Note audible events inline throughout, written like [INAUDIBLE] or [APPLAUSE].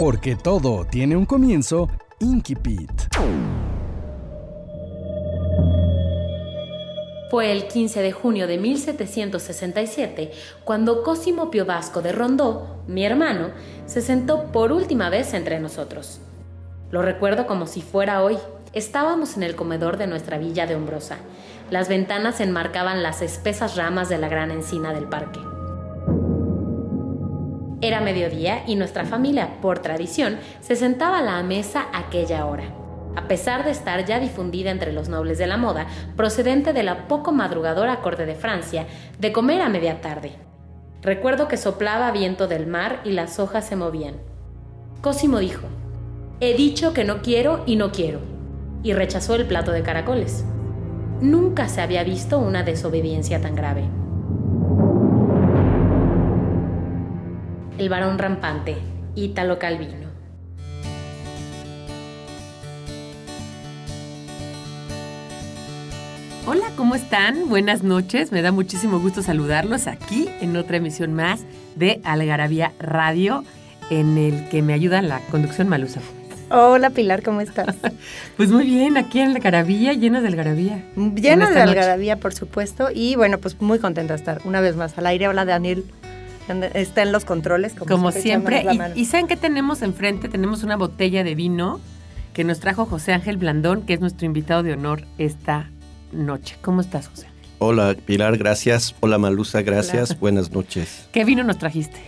Porque todo tiene un comienzo, Inkipit. Fue el 15 de junio de 1767 cuando Cosimo Pio Vasco de Rondó, mi hermano, se sentó por última vez entre nosotros. Lo recuerdo como si fuera hoy. Estábamos en el comedor de nuestra villa de Hombrosa. Las ventanas enmarcaban las espesas ramas de la gran encina del parque. Era mediodía y nuestra familia, por tradición, se sentaba a la mesa a aquella hora a pesar de estar ya difundida entre los nobles de la moda, procedente de la poco madrugadora corte de Francia, de comer a media tarde. Recuerdo que soplaba viento del mar y las hojas se movían. Cosimo dijo, He dicho que no quiero y no quiero, y rechazó el plato de caracoles. Nunca se había visto una desobediencia tan grave. El varón rampante, Ítalo Calvino. Hola, ¿cómo están? Buenas noches. Me da muchísimo gusto saludarlos aquí en otra emisión más de Algarabía Radio, en el que me ayuda la conducción Malusa. Hola Pilar, ¿cómo estás? [LAUGHS] pues muy bien, aquí en Algarabía, llena de Algarabía. Llena de Algarabía, por supuesto. Y bueno, pues muy contenta de estar una vez más al aire. Hola Daniel. Está en los controles, como, como siempre. Y, y, ¿saben qué tenemos enfrente? Tenemos una botella de vino que nos trajo José Ángel Blandón, que es nuestro invitado de honor esta noche. ¿Cómo estás, José? Hola, Pilar, gracias. Hola, Malusa, gracias. [LAUGHS] Buenas noches. ¿Qué vino nos trajiste?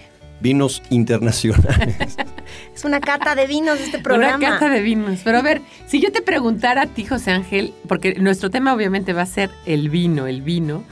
Vinos internacionales. [LAUGHS] [LAUGHS] es una cata de vinos este programa. Una cata de vinos. Pero a ver, si yo te preguntara a ti, José Ángel, porque nuestro tema obviamente va a ser el vino, el vino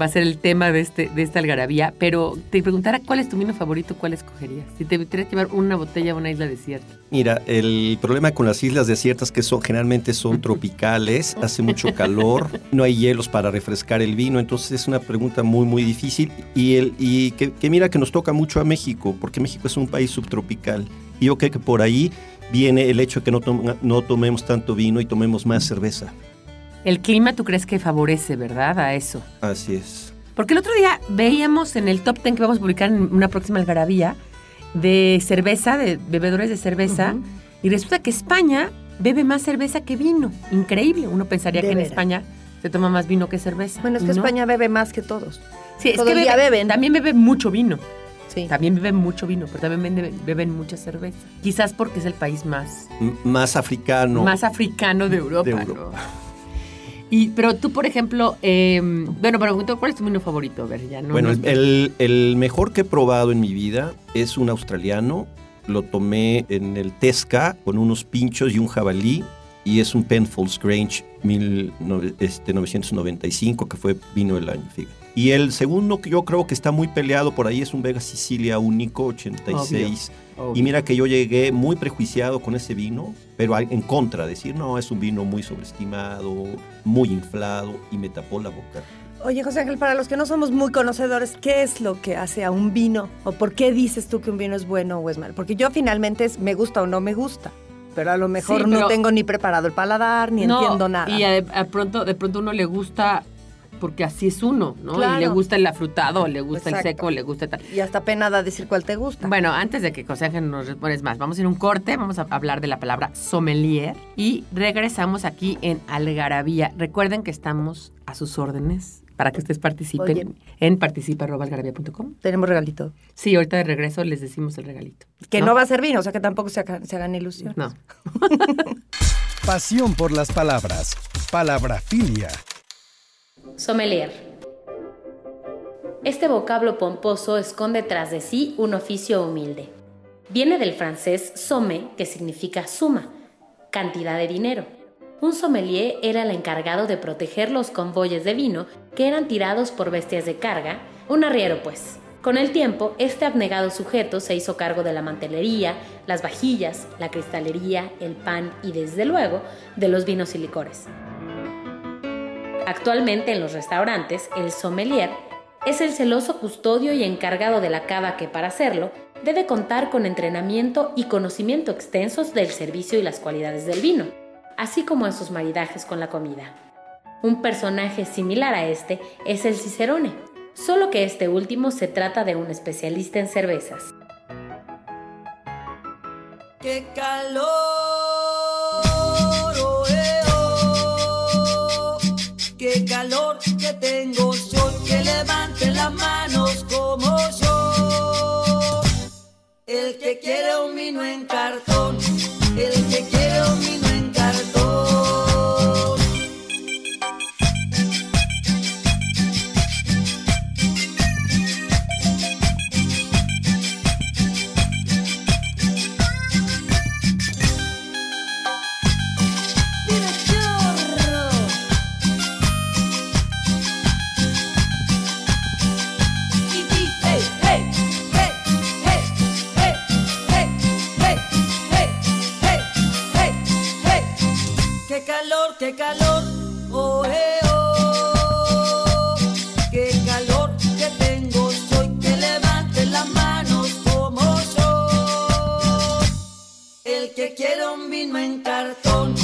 va a ser el tema de, este, de esta algarabía, pero te preguntara cuál es tu vino favorito, ¿cuál escogerías? Si te tuvieras que llevar una botella a una isla desierta. Mira, el problema con las islas desiertas que son generalmente son tropicales, hace mucho calor, no hay hielos para refrescar el vino, entonces es una pregunta muy muy difícil y, el, y que, mira que nos toca mucho a México, porque México es un país subtropical y yo creo que por ahí viene el hecho de que no, no tomemos tanto vino y tomemos más cerveza. El clima, ¿tú crees que favorece, verdad, a eso? Así es. Porque el otro día veíamos en el top 10 que vamos a publicar en una próxima algarabía de cerveza, de bebedores de cerveza, y resulta que España bebe más cerveza que vino. Increíble. Uno pensaría que en España se toma más vino que cerveza. Bueno, es que España bebe más que todos. Sí, es que beben. También bebe mucho vino. Sí. También beben mucho vino, pero también beben, mucha cerveza. Quizás porque es el país más... más africano. Más africano de Europa. De Europa pero tú, por ejemplo, em, bueno, pero ¿cuál es tu vino favorito? ver, ya no. Bueno, El, mejor que he probado en mi vida es un australiano. Lo tomé en el Tesca con unos pinchos y un jabalí. Y es un Penfolds Grange 1995, que fue vino del año, fíjate. Y el segundo que yo creo que está muy peleado por ahí es un Vega Sicilia único, 86. Y mira que yo llegué muy prejuiciado con ese vino, pero en contra, decir, no, es un vino muy sobreestimado, muy inflado, y me tapó la boca. Oye, José Ángel, para los que no somos muy conocedores, ¿qué es lo que hace a un vino? ¿O por qué dices tú que un vino es bueno o es malo? Porque yo finalmente es, me gusta o no me gusta. Pero a lo mejor no tengo ni preparado el paladar, ni entiendo nada. Y pronto, de pronto uno le gusta porque así es uno, ¿no? Y le gusta el afrutado, le gusta el seco, le gusta tal. Y hasta pena da decir cuál te gusta. Bueno, antes de que José nos respondes más, vamos a ir a un corte, vamos a hablar de la palabra sommelier y regresamos aquí en Algarabía. Recuerden que estamos a sus órdenes para que ustedes participen en participa.algarabía.com. Tenemos regalito. Sí, ahorita de regreso les decimos el regalito. Que no, va a servir, o sea que tampoco se hagan, se hagan ilusiones. No. [LAUGHS] Pasión por las palabras. Palabrafilia. Sommelier. Este vocablo pomposo esconde tras de sí un oficio humilde. Viene del francés somme, que significa suma, cantidad de dinero. Un sommelier era el encargado de proteger los convoyes de vino que eran tirados por bestias de carga, un arriero pues. Con el tiempo, este abnegado sujeto se hizo cargo de la mantelería, las vajillas, la cristalería, el pan y, desde luego, de los vinos y licores. Actualmente en los restaurantes, el sommelier es el celoso custodio y encargado de la cava que para hacerlo debe contar con entrenamiento y conocimiento extensos del servicio y las cualidades del vino, así como en sus maridajes con la comida. Un personaje similar a este es el Cicerone, solo que este último se trata de un especialista en cervezas. ¡Qué calor! ¡Qué calor que tengo yo! Que levante las manos como yo. El que quiere un vino en cartón, el que quiere un vino que quiere un vino en cartón,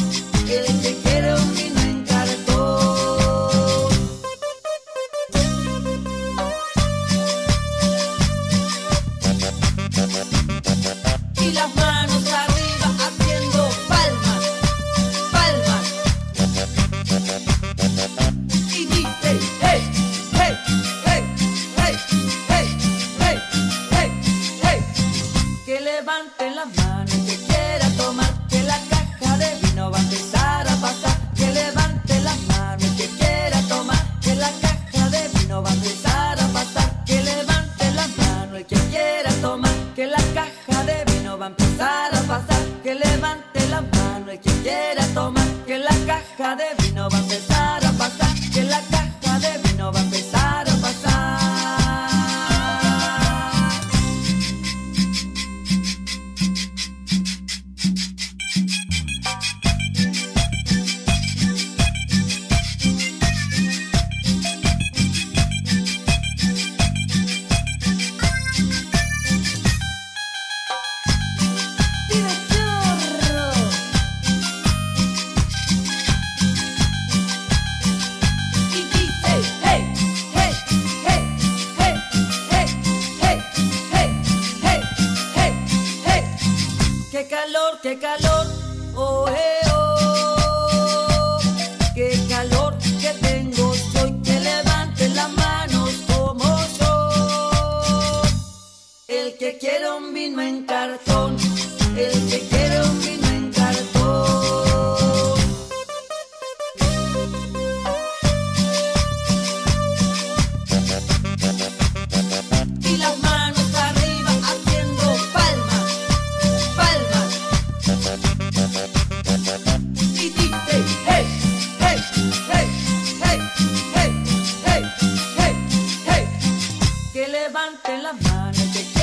que levanten las manos.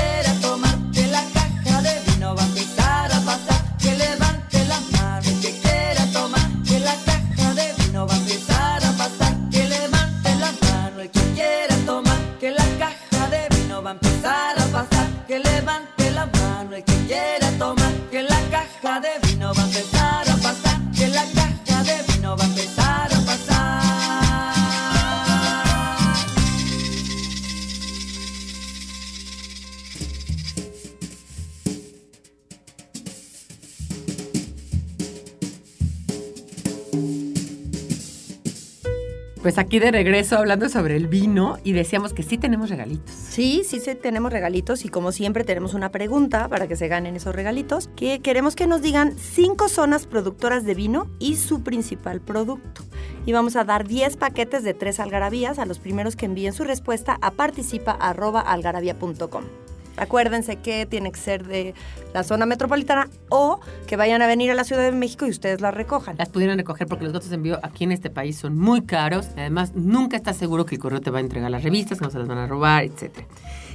Aquí de regreso hablando sobre el vino y decíamos que sí tenemos regalitos. Sí, sí, sí, tenemos regalitos y como siempre tenemos una pregunta para que se ganen esos regalitos, que queremos que nos digan cinco zonas productoras de vino y su principal producto. Y vamos a dar 10 paquetes de tres algarabías a los primeros que envíen su respuesta a participa.algarabía.com. Acuérdense que tiene que ser de la zona metropolitana o que vayan a venir a la Ciudad de México y ustedes las recojan. Las pudieran recoger porque los gastos de envío aquí en este país son muy caros. Además, nunca estás seguro que el correo te va a entregar las revistas, que no se las van a robar, etc.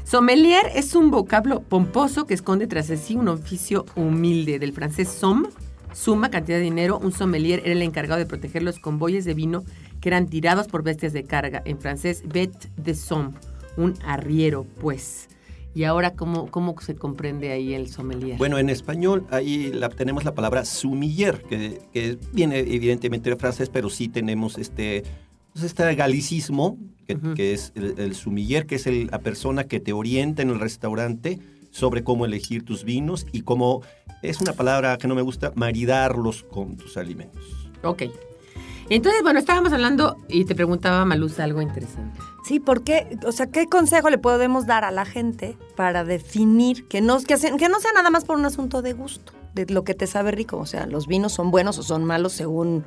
Sommelier es un vocablo pomposo que esconde tras de sí un oficio humilde del francés somme, suma cantidad de dinero. Un sommelier era el encargado de proteger los convoyes de vino que eran tirados por bestias de carga. En francés, bête de somme, un arriero, pues. Y ahora, ¿cómo, ¿cómo se comprende ahí el sommelier? Bueno, en español ahí la, tenemos la palabra sumiller, que, que, viene evidentemente de francés, pero sí tenemos este, pues este galicismo, que, uh -huh. que es el, el, sumiller, que es el, la persona que te orienta en el restaurante sobre cómo elegir tus vinos y cómo, es una palabra que no me gusta, maridarlos con tus alimentos. Ok. Entonces, bueno, estábamos hablando y te preguntaba Maluz algo interesante. Sí, ¿por qué? O sea, ¿qué consejo le podemos dar a la gente para definir que no, que, que no sea nada más por un asunto de gusto, de lo que te sabe rico? O sea, los vinos son buenos o son malos según,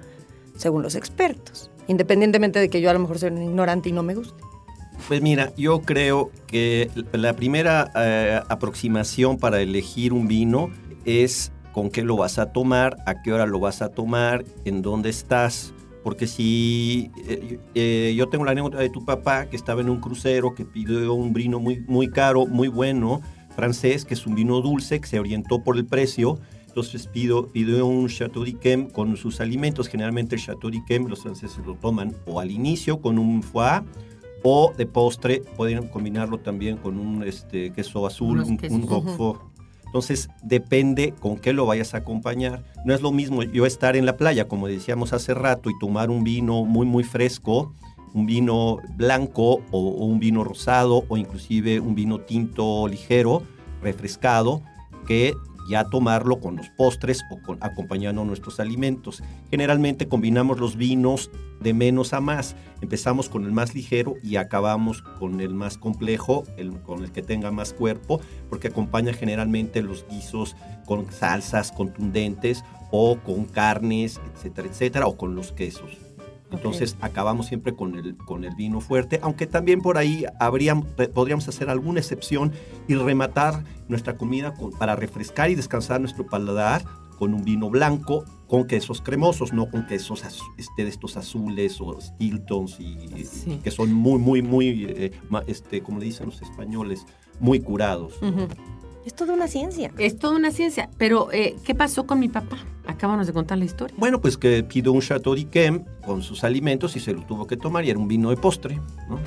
según los expertos, independientemente de que yo a lo mejor soy un ignorante y no me guste. Pues mira, yo creo que la primera eh, aproximación para elegir un vino es con qué lo vas a tomar, a qué hora lo vas a tomar, en dónde estás. Porque si eh, eh, yo tengo la anécdota de tu papá que estaba en un crucero que pidió un vino muy, muy caro, muy bueno, francés, que es un vino dulce, que se orientó por el precio. Entonces pido, pidió un Chateau d'Yquem con sus alimentos. Generalmente el Chateau d'Yquem los franceses lo toman o al inicio con un foie o de postre pueden combinarlo también con un este, queso azul, un, un roquefort. Entonces depende con qué lo vayas a acompañar. No es lo mismo yo estar en la playa, como decíamos hace rato, y tomar un vino muy, muy fresco, un vino blanco o, o un vino rosado o inclusive un vino tinto ligero, refrescado, que ya tomarlo con los postres o con, acompañando nuestros alimentos. Generalmente combinamos los vinos de menos a más. Empezamos con el más ligero y acabamos con el más complejo, con el que tenga más cuerpo, porque acompaña generalmente los guisos con salsas contundentes o con carnes, etcétera, etcétera, o con los quesos. Entonces okay. acabamos siempre con el, con el vino fuerte, aunque también por ahí habría, podríamos hacer alguna excepción y rematar nuestra comida con, para refrescar y descansar nuestro paladar con un vino blanco con quesos cremosos, no con quesos este, de estos azules o Stiltons y, sí. que son muy, muy, muy, eh, este, como le dicen los españoles, muy curados. Uh -huh. Es toda una ciencia. Es toda una ciencia. Pero, eh, ¿qué pasó con mi papá? Acabamos de contar la historia. Bueno, pues que pidió un Chateau d'Yquem con sus alimentos y se lo tuvo que tomar y era un vino de postre, ¿no?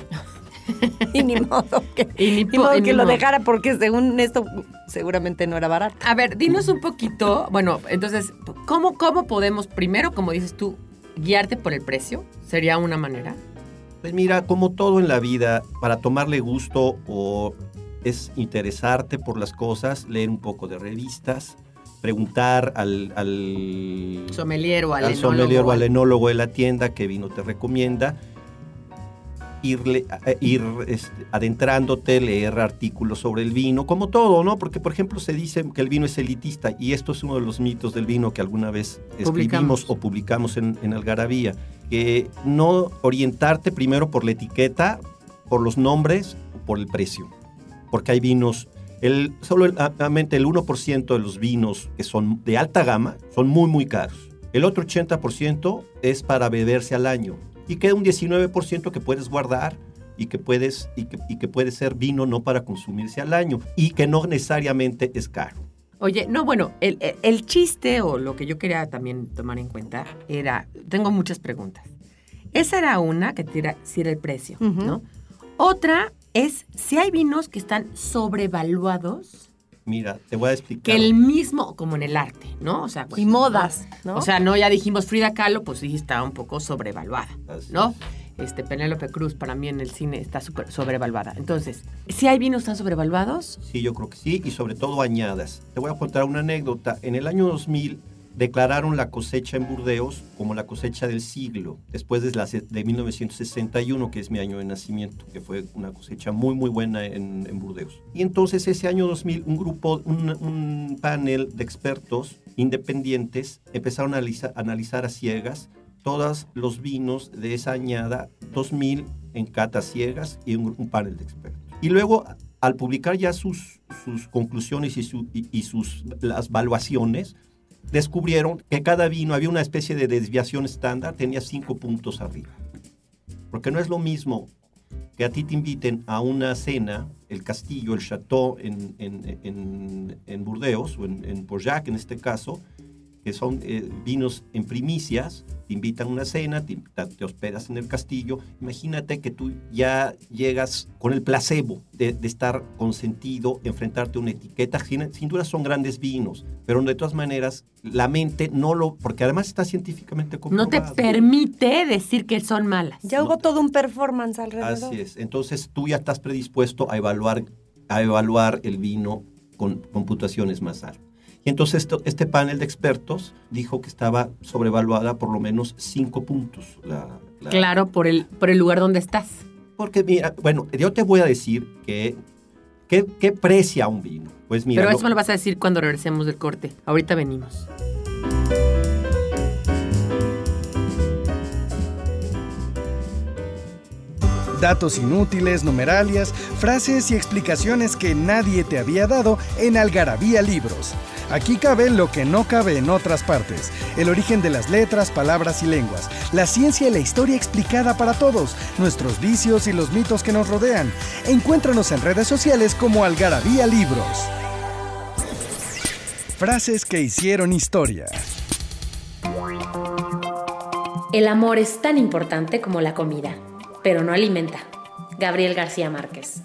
[LAUGHS] y ni modo que, y ni, ni modo y que ni lo modo. dejara porque según esto seguramente no era barato. A ver, dinos un poquito, bueno, entonces, ¿cómo, ¿cómo podemos primero, como dices tú, guiarte por el precio? ¿Sería una manera? Pues mira, como todo en la vida, para tomarle gusto o es interesarte por las cosas, leer un poco de revistas, preguntar al, al sommelier o al, al, sommelier o al enólogo de la tienda qué vino te recomienda, irle, ir este, adentrándote, leer artículos sobre el vino, como todo, ¿no? Porque, por ejemplo, se dice que el vino es elitista y esto es uno de los mitos del vino que alguna vez escribimos publicamos. o publicamos en, en Algarabía, que no orientarte primero por la etiqueta, por los nombres o por el precio porque hay vinos, el, solamente el 1% de los vinos que son de alta gama son muy, muy caros. El otro 80% es para beberse al año. Y queda un 19% que puedes guardar y que, puedes, y, que, y que puede ser vino no para consumirse al año y que no necesariamente es caro. Oye, no, bueno, el, el, chiste o lo que yo quería también tomar en cuenta era, tengo muchas preguntas. Esa era una que tira si era el precio, uh -huh. ¿no? Otra es si hay vinos que están sobrevaluados. Mira, te voy a explicar. Que el mismo, como en el arte, ¿no? O sea, pues, y modas, ¿no? O sea, no, ya dijimos Frida Kahlo, pues sí está un poco sobrevaluada, ¿no? Este, Penélope Cruz para mí en el cine está súper sobrevaluada. Entonces, ¿si hay vinos tan sobrevaluados? Sí, yo creo que sí, y sobre todo añadas. Te voy a contar una anécdota. En el año 2000 declararon la cosecha en Burdeos como la cosecha del siglo, después de, la, de 1961, que es mi año de nacimiento, que fue una cosecha muy, muy buena en, Burdeos. Y entonces ese año 2000, un grupo, un, panel de expertos independientes empezaron a analizar, a ciegas todos los vinos de esa añada 2000 en catas ciegas y un, panel de expertos. Y luego al publicar ya sus, conclusiones y, y, sus las valuaciones, descubrieron que cada vino había una especie de desviación estándar, tenía cinco puntos arriba. Porque no es lo mismo que a ti te inviten a una cena, el castillo, el chateau en, en, en, Burdeos, o en, en en este caso, que son eh, vinos en primicias, te invitan a una cena, te, te, hospedas en el castillo. Imagínate que tú ya llegas con el placebo de, de estar consentido, enfrentarte a una etiqueta. Sin, sin, duda son grandes vinos, pero de todas maneras la mente no lo, porque además está científicamente comprobado. No te permite decir que son malas. Ya hubo no. todo un performance alrededor. Así es. Entonces tú ya estás predispuesto a evaluar, a evaluar el vino con, con puntuaciones más altas. Y entonces esto, este panel de expertos dijo que estaba sobrevaluada por lo menos cinco puntos. La, la, claro, por el, por el lugar donde estás. Porque mira, bueno, yo te voy a decir que ¿qué, qué precia un vino? Pues mira, Pero eso lo, me lo vas a decir cuando regresemos del corte. Ahorita venimos. datos inútiles, numeralias, frases y explicaciones que nadie te había dado en Algarabía Libros. Aquí cabe lo que no cabe en otras partes, el origen de las letras, palabras y lenguas, la ciencia y la historia explicada para todos, nuestros vicios y los mitos que nos rodean. Encuéntranos en redes sociales como Algarabía Libros. Frases que hicieron historia. El amor es tan importante como la comida pero no alimenta. Gabriel García Márquez.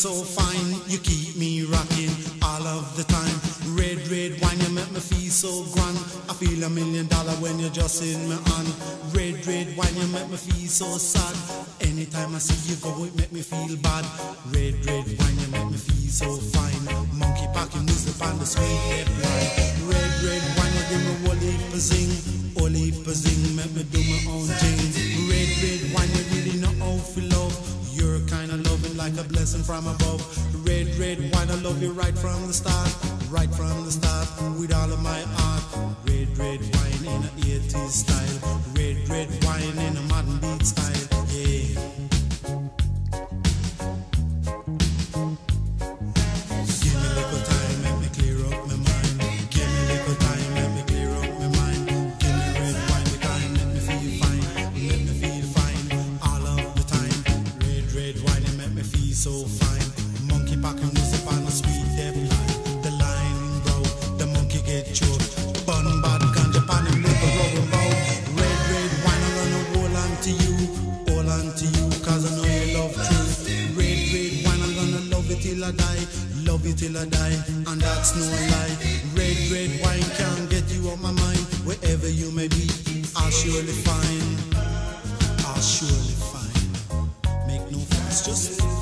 So fine. You keep from the start. Right from the start, with all of my heart. Red, red wine in a 80s style. Red, red wine in a modern beat style. A die, and that's no lie. Red, red wine can't get you off my mind. Wherever you may be, I'll surely find. I'll surely find. Make no fuss, just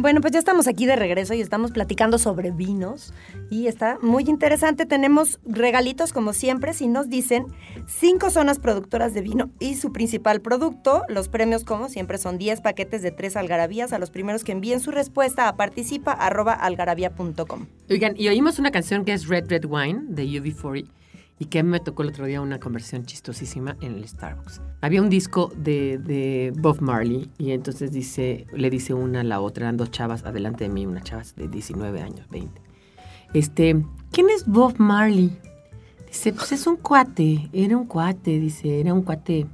Bueno, pues ya estamos aquí de regreso y estamos platicando sobre vinos y está muy interesante. Tenemos regalitos como siempre si nos dicen cinco zonas productoras de vino y su principal producto. Los premios como siempre son 10 paquetes de tres algarabías a los primeros que envíen su respuesta a participa@algarabia.com. Oigan, y oímos una canción que es Red Red Wine de UB40 y que a mí me tocó el otro día una conversión chistosísima en el Starbucks. Había un disco de, de Bob Marley y entonces dice, le dice una a la otra, eran dos chavas adelante de mí, unas chavas de 19 años, 20. Este, ¿quién es Bob Marley? Dice, pues es un cuate, era un cuate, dice, era un cuate.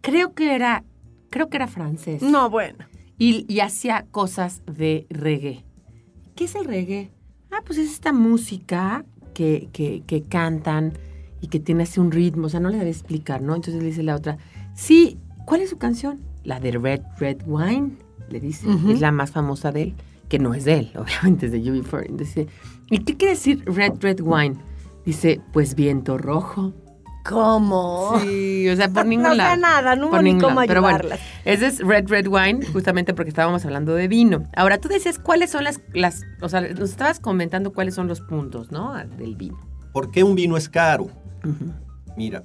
Creo que era, creo que era francés. No, bueno. Y, y hacía cosas de reggae. ¿Qué es el reggae? Ah, pues es esta música que, que, que cantan y que tiene así un ritmo. O sea, no le debe explicar, ¿no? Entonces le dice la otra, sí, ¿cuál es su canción? La de Red Red Wine, le dice. Es la más famosa de él, que no es de él, [LAUGHS] obviamente es de UB40. Dice, ¿y qué quiere decir Red Red Wine? Dice, pues viento rojo. ¿Cómo? Sí, o sea, por [LAUGHS] ningún No lado. nada, no hubo ni cómo. Pero bueno, ese es Red Red Wine, justamente porque estábamos hablando de vino. Ahora, tú decías cuáles son las, las, o sea, nos estabas comentando cuáles son los puntos, ¿no? Del vino. ¿Por qué un vino es caro? Mira,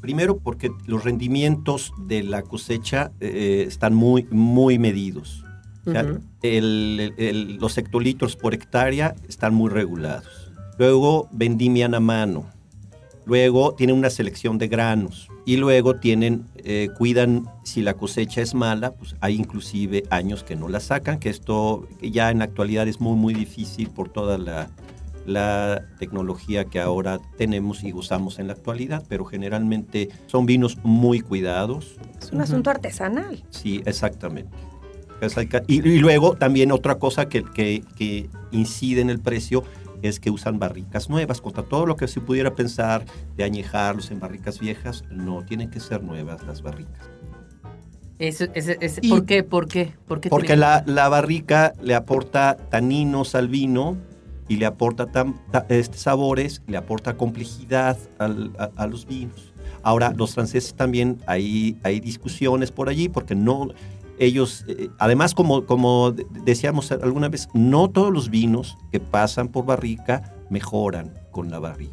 primero porque los rendimientos de la cosecha eh, están muy, muy medidos. O sea, Ujú. el- el- los hectolitros por hectárea están muy regulados. Luego vendimian a mano. Luego tienen una selección de granos. Y luego tienen, eh, cuidan si la cosecha es mala, pues hay inclusive años que no la sacan, que esto ya en la actualidad es muy, muy difícil por toda la, la tecnología que ahora tenemos y usamos en la actualidad, pero generalmente son vinos muy cuidados. Es un asunto artesanal. Sí, exactamente. Y, y luego también otra cosa que, que- que incide en el precio es que usan barricas nuevas. Contra todo lo que se pudiera pensar de añejarlos en barricas viejas, no tienen que ser nuevas las barricas. Eso, ¿Por qué? ¿Por qué? ¿Por qué Porque la, la barrica le aporta taninos al vino y le aporta tam- ta- este, sabores, le aporta complejidad al- a, a los vinos. Ahora, los franceses también hay, hay discusiones por allí porque no, ellos, eh, además como, como de- decíamos alguna vez, no todos los vinos que pasan por barrica mejoran con la barrica.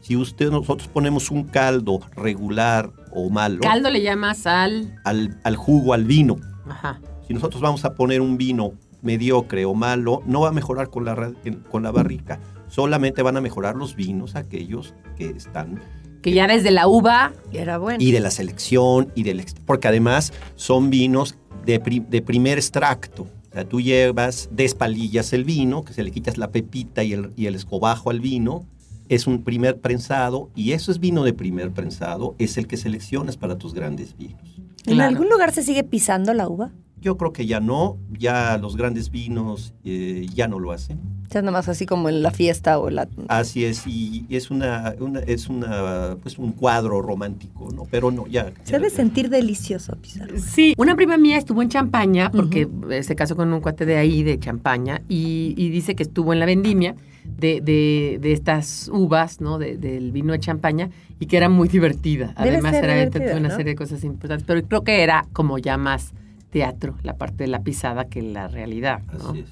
Si usted, nosotros ponemos un caldo regular o malo Caldo le llamas al... al, al jugo, al vino, Ajá. si nosotros vamos a poner un vino mediocre o malo, no va a mejorar con la, con la barrica. Solamente van a mejorar los vinos aquellos que están Que ya desde la uva... Era bueno. y de la selección y del ex- porque además son vinos de, pri- de primer extracto. O sea, tú llevas, despalillas el vino, que se le quitas la pepita y el, y el escobajo al vino, es un primer prensado y eso es vino de primer prensado, es el que seleccionas para tus grandes vinos. ¿En Claro. algún lugar se sigue pisando la uva? Yo creo que ya no, ya los grandes vinos eh, ya no lo hacen. Ya nomás así como en la fiesta o la... Así es, y es una, una- es una pues un cuadro romántico, ¿no? Pero no, ya. Se debe sentir delicioso, Pizarro. Sí, una prima mía estuvo en Champaña, porque eh, se casó con un cuate de ahí, de Champaña, y, y dice que estuvo en la vendimia de, de- de estas uvas, ¿no? De- del vino de Champaña, y que era muy divertida. Debe Además, ser era divertida, una ¿no? serie de cosas importantes, pero creo que era como ya más teatro, la parte de la pisada, que la realidad, ¿no? Así es.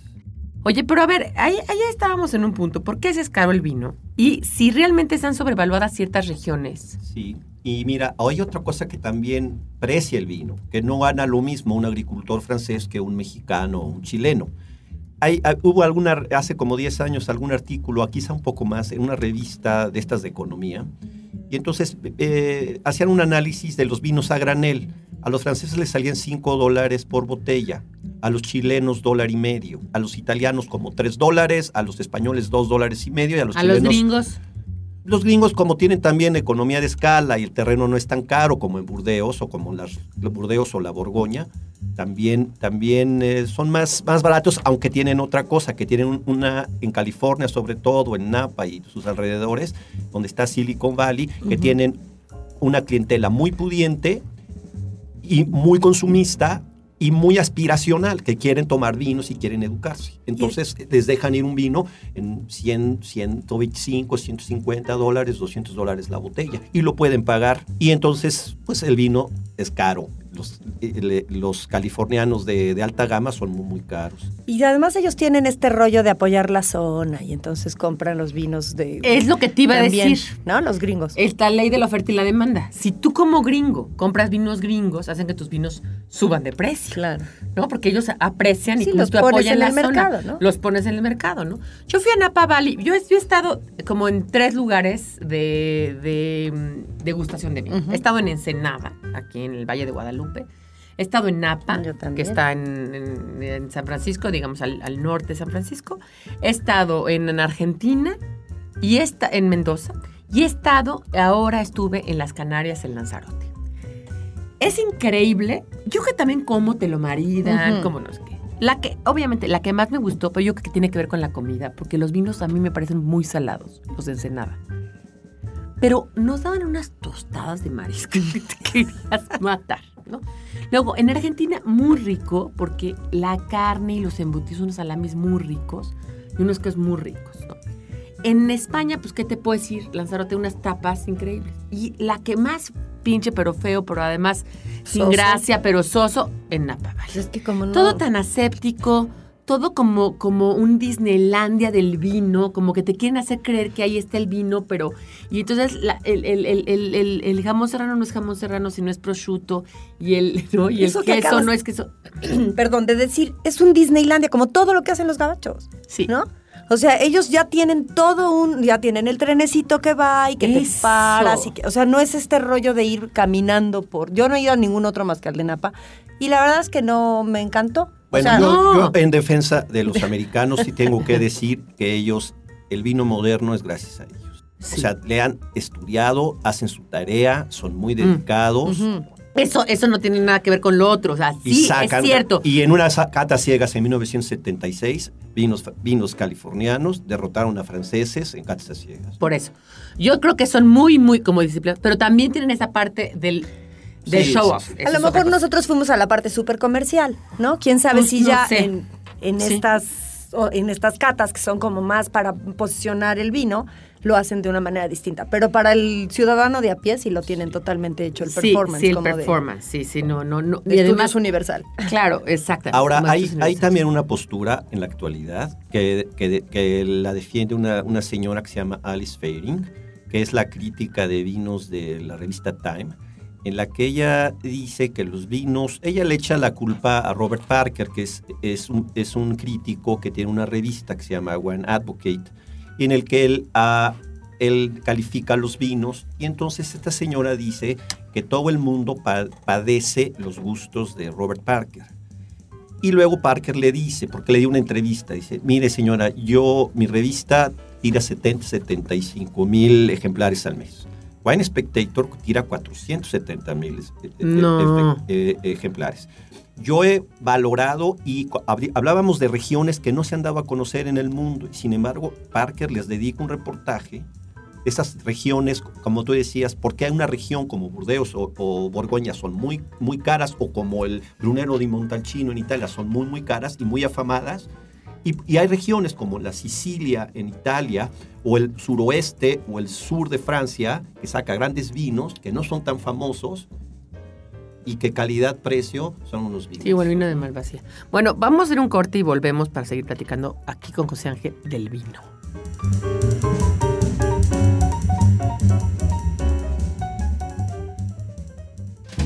Oye, pero a ver, ahí, ahí estábamos en un punto. ¿Por qué es caro el vino? Y si realmente están sobrevaluadas ciertas regiones. Sí, y mira, hay otra cosa que también precia el vino, que no gana lo mismo un agricultor francés que un mexicano o un chileno. Hay, hay- hubo alguna, hace como 10 años, algún artículo, quizá un poco más, en una revista de estas de economía, y entonces eh, hacían un análisis de los vinos a granel. A los franceses les salían 5 dólares por botella, a los chilenos dólar y medio, a los italianos como 3 dólares, a los españoles 2 dólares y medio, y a los A los gringos. Los gringos, como tienen también economía de escala y el terreno no es tan caro como en Burdeos o como en las, Burdeos o la Borgoña, también, también eh, son más, más baratos, aunque tienen otra cosa, que tienen un- una en California, sobre todo en Napa y sus alrededores, donde está Silicon Valley, que tienen una clientela muy pudiente y muy consumista y muy aspiracional, que quieren tomar vinos y quieren educarse. Entonces les dejan ir un vino en 100, 125, 150 dólares, 200 dólares la botella y lo pueden pagar. Y entonces, pues el vino es caro. Los, eh, le- los californianos de, de alta gama son muy, muy caros. Y además ellos tienen este rollo de apoyar la zona y entonces compran los vinos de... Es lo que te iba a decir. ¿No? Los gringos. Esta ley de la oferta y la demanda. Si tú como gringo compras vinos gringos, hacen que tus vinos suban de precio. Claro. ¿no? Porque ellos aprecian y Sí, los tú pones apoyan en la el zona, mercado, ¿no? Los pones en el mercado, ¿no? Yo fui a Napa Valley. Yo, he- yo he estado como en tres lugares de, de, mm, degustación de vino. He estado en Ensenada, aquí en el Valle de Guadalupe. He estado en Napa, que está en, en- en San Francisco, digamos al, al norte de San Francisco. He estado en, en Argentina y esta, en Mendoza. Y he estado, ahora estuve en las Canarias, en Lanzarote. Es increíble. Yo que también como te lo maridan, Ujú. como no sé qué. La que, obviamente, la que más me gustó, pero yo creo que tiene que ver con la comida, porque los vinos a mí me parecen muy salados, los de Ensenada. Pero nos daban unas tostadas de marisco [LAUGHS] que te querías matar, ¿no? Luego, en Argentina, muy rico, porque la carne y los embutidos, unos salamis muy ricos y unos que es muy ricos, ¿no? En España, pues, ¿qué te puedo decir? Lanzarote unas tapas increíbles. Y la que más pinche, pero feo, pero además sin gracia, pero soso, en Napa Valley. Pues es que como no... Todo tan aséptico, todo como, como un Disneylandia del vino, como que te quieren hacer creer que ahí está el vino, pero... Y entonces la- el, el- el- el- el- el jamón serrano no es jamón serrano, sino es prosciutto, y el, [LAUGHS] ¿no? y el Eso que queso acabas- no es queso... [CLEARS THROAT] Perdón, de decir, es un Disneylandia, como todo lo que hacen los gabachos, Sí. ¿no? O sea, ellos ya tienen todo un, ya tienen el trenecito que va y que te Eso. paras y que, o sea, no es este rollo de ir caminando por, yo no he ido a ningún otro más que al de Napa y la verdad es que no me encantó. Bueno, o sea, yo, no. yo en defensa de los americanos sí tengo que decir que ellos, el vino moderno es gracias a ellos. Sí. O sea, le han estudiado, hacen su tarea, son muy dedicados. ujú. Eso, eso no tiene nada que ver con lo otro, o sea, sí, sacan, es cierto. Y en unas catas ciegas en 1976, vinos, vinos californianos derrotaron a franceses en catas ciegas. Por eso. Yo creo que son muy, muy como disciplinados, pero también tienen esa parte del, Sí, show sí, off. sí. A lo mejor nosotros fuimos a la parte súper comercial, ¿no? ¿Quién sabe Pues si no ya sé. en, en Sí. estas o en estas catas que son como más para posicionar el vino, lo hacen de una manera distinta. Pero para el ciudadano de a pie sí lo tienen totalmente hecho el Sí, performance. sí, el como de- performance, sí, sí, no, no, no. de Y además, universal. claro, exactamente. Ahora, hay, hay también una postura en la actualidad que, que- que la defiende una, una señora que se llama Alice Feiring, que es la crítica de vinos de la revista Time, en la que ella dice que los vinos, ella le echa la culpa a Robert Parker, que es, es, un, es un crítico que tiene una revista que se llama One Advocate, en el que él, él califica los vinos, y entonces esta señora dice que todo el mundo pa- padece los gustos de Robert Parker. Y luego Parker le dice, porque le dio una entrevista, dice, mire señora, yo, mi revista tira 70, 75 mil ejemplares al mes. Wine Spectator tira 470 mil No. ejemplares. Yo he valorado y hablábamos de regiones que no se han dado a conocer en el mundo. Sin embargo, Parker les dedica un reportaje esas regiones, como tú decías, porque hay una región como Burdeos o, o Borgoña son muy, muy caras, o como el Brunero di Montalcino en Italia son muy, muy caras y muy afamadas. Y, hay regiones como la Sicilia en Italia, o el suroeste o el sur de Francia, que saca grandes vinos que no son tan famosos y que calidad-precio son unos vinos. Sí, o el vino de Malvasía. Bueno, vamos a hacer un corte y volvemos para seguir platicando aquí con José Ángel del vino.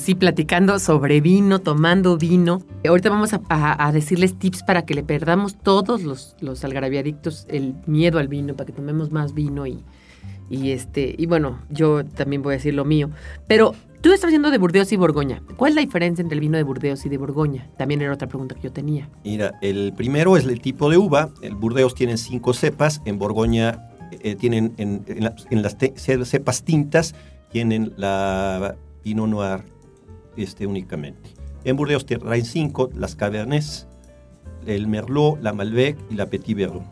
pues sí, platicando sobre vino, tomando vino. Ahorita vamos a, decirles tips para que le perdamos todos los, los algarabíadictos el miedo al vino, para que tomemos más vino y, y este, y bueno, yo también voy a decir lo mío. Pero tú estás haciendo de Burdeos y Borgoña. ¿Cuál es la diferencia entre el vino de Burdeos y de Borgoña? También era otra pregunta que yo tenía. Mira, el primero es el tipo de uva. El Burdeos tiene cinco cepas, en Borgoña eh, tienen en, las cepas tintas tienen la Pinot Noir este, únicamente. En Burdeos traen cinco, las Cabernets, el Merlot, la Malbec y la Petit Verdot.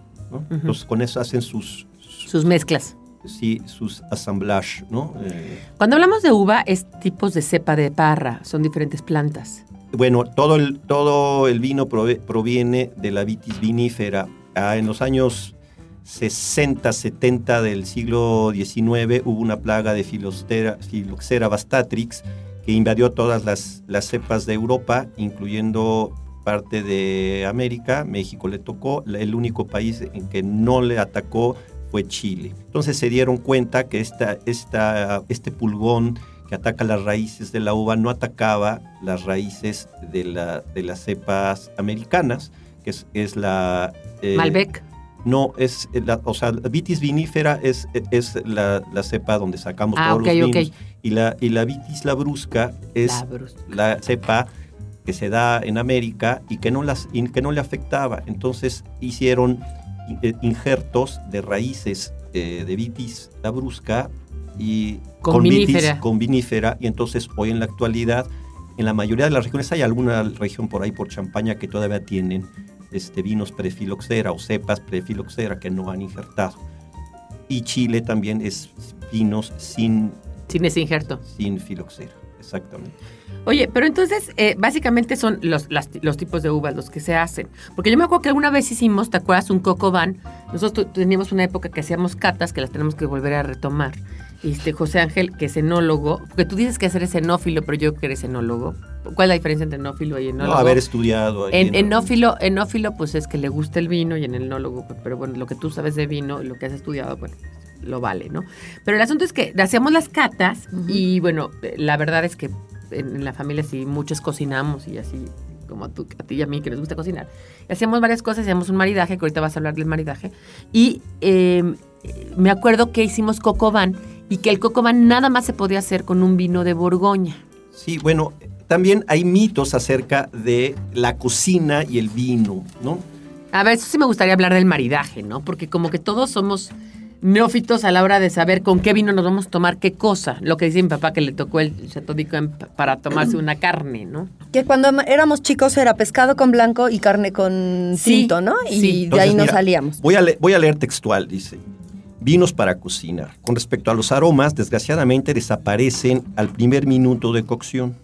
Entonces con eso hacen sus... Sus mezclas. Sí, sus assemblages, ¿no? Eh, Cuando hablamos de uva es tipos de cepa de parra, son diferentes plantas. Bueno, todo el, todo el vino proviene de la vitis vinífera. Ah, en los años 60, 70 del siglo XIX hubo una plaga de Phylloxera bastatrix que invadió todas las, las cepas de Europa, incluyendo parte de América. México le tocó. El único país en que no le atacó fue Chile. Entonces se dieron cuenta que esta, esta, este pulgón que ataca las raíces de la uva no atacaba las raíces de, la, de las cepas americanas, que es, la... Eh, Malbec no es, la, o sea, vitis vinífera es, es la, cepa donde sacamos ah, todos los vinos. Y, la, y la vitis labrusca es la, cepa que se da en América y que no, las, que no le afectaba. Entonces hicieron eh, injertos de raíces eh, de vitis labrusca y con, vitis con vinífera. Y entonces hoy en la actualidad, en la mayoría de las regiones, hay alguna región por ahí por Champaña que todavía tienen este, vinos prefiloxera o cepas prefiloxera que no han injertado. Y Chile también es vinos sin... Sin ese injerto. Sin filoxera, exactamente. Oye, pero entonces, eh, básicamente son los, los tipos de uvas los que se hacen. Porque yo me acuerdo que alguna vez hicimos, ¿te acuerdas? Un coco van. Nosotros teníamos una época que hacíamos catas, que las tenemos que volver a retomar. Este, José Ángel, que es enólogo, porque tú dices que eres enófilo, pero yo que eres enólogo. ¿Cuál es la diferencia entre enófilo y enólogo? No, haber estudiado. En, enófilo, enófilo, pues es que le gusta el vino y en el enólogo, pues, pero bueno, lo que tú sabes de vino, lo que has estudiado, bueno, lo vale, ¿no? Pero el asunto es que hacíamos las catas y bueno, la verdad es que en, la familia sí muchos cocinamos y así como a, tú, a ti y a mí que nos gusta cocinar. Hacíamos varias cosas, hacíamos un maridaje, que ahorita vas a hablar del maridaje. Y em, me acuerdo que hicimos cocobán y que el cocobán nada más se podía hacer con un vino de Borgoña. Sí, bueno, también hay mitos acerca de la cocina y el vino, ¿no? A ver, eso sí me gustaría hablar del maridaje, ¿no? Porque como que todos somos neófitos a la hora de saber con qué vino nos vamos a tomar qué cosa. Lo que dice mi papá que le tocó el chatódico para tomarse una carne, ¿no? Que cuando éramos chicos era pescado con blanco y carne con tinto, ¿no? Y de ahí nos salíamos. Voy a, voy a leer textual, dice. Vinos para cocinar. Con respecto a los aromas, desgraciadamente desaparecen al primer minuto de cocción.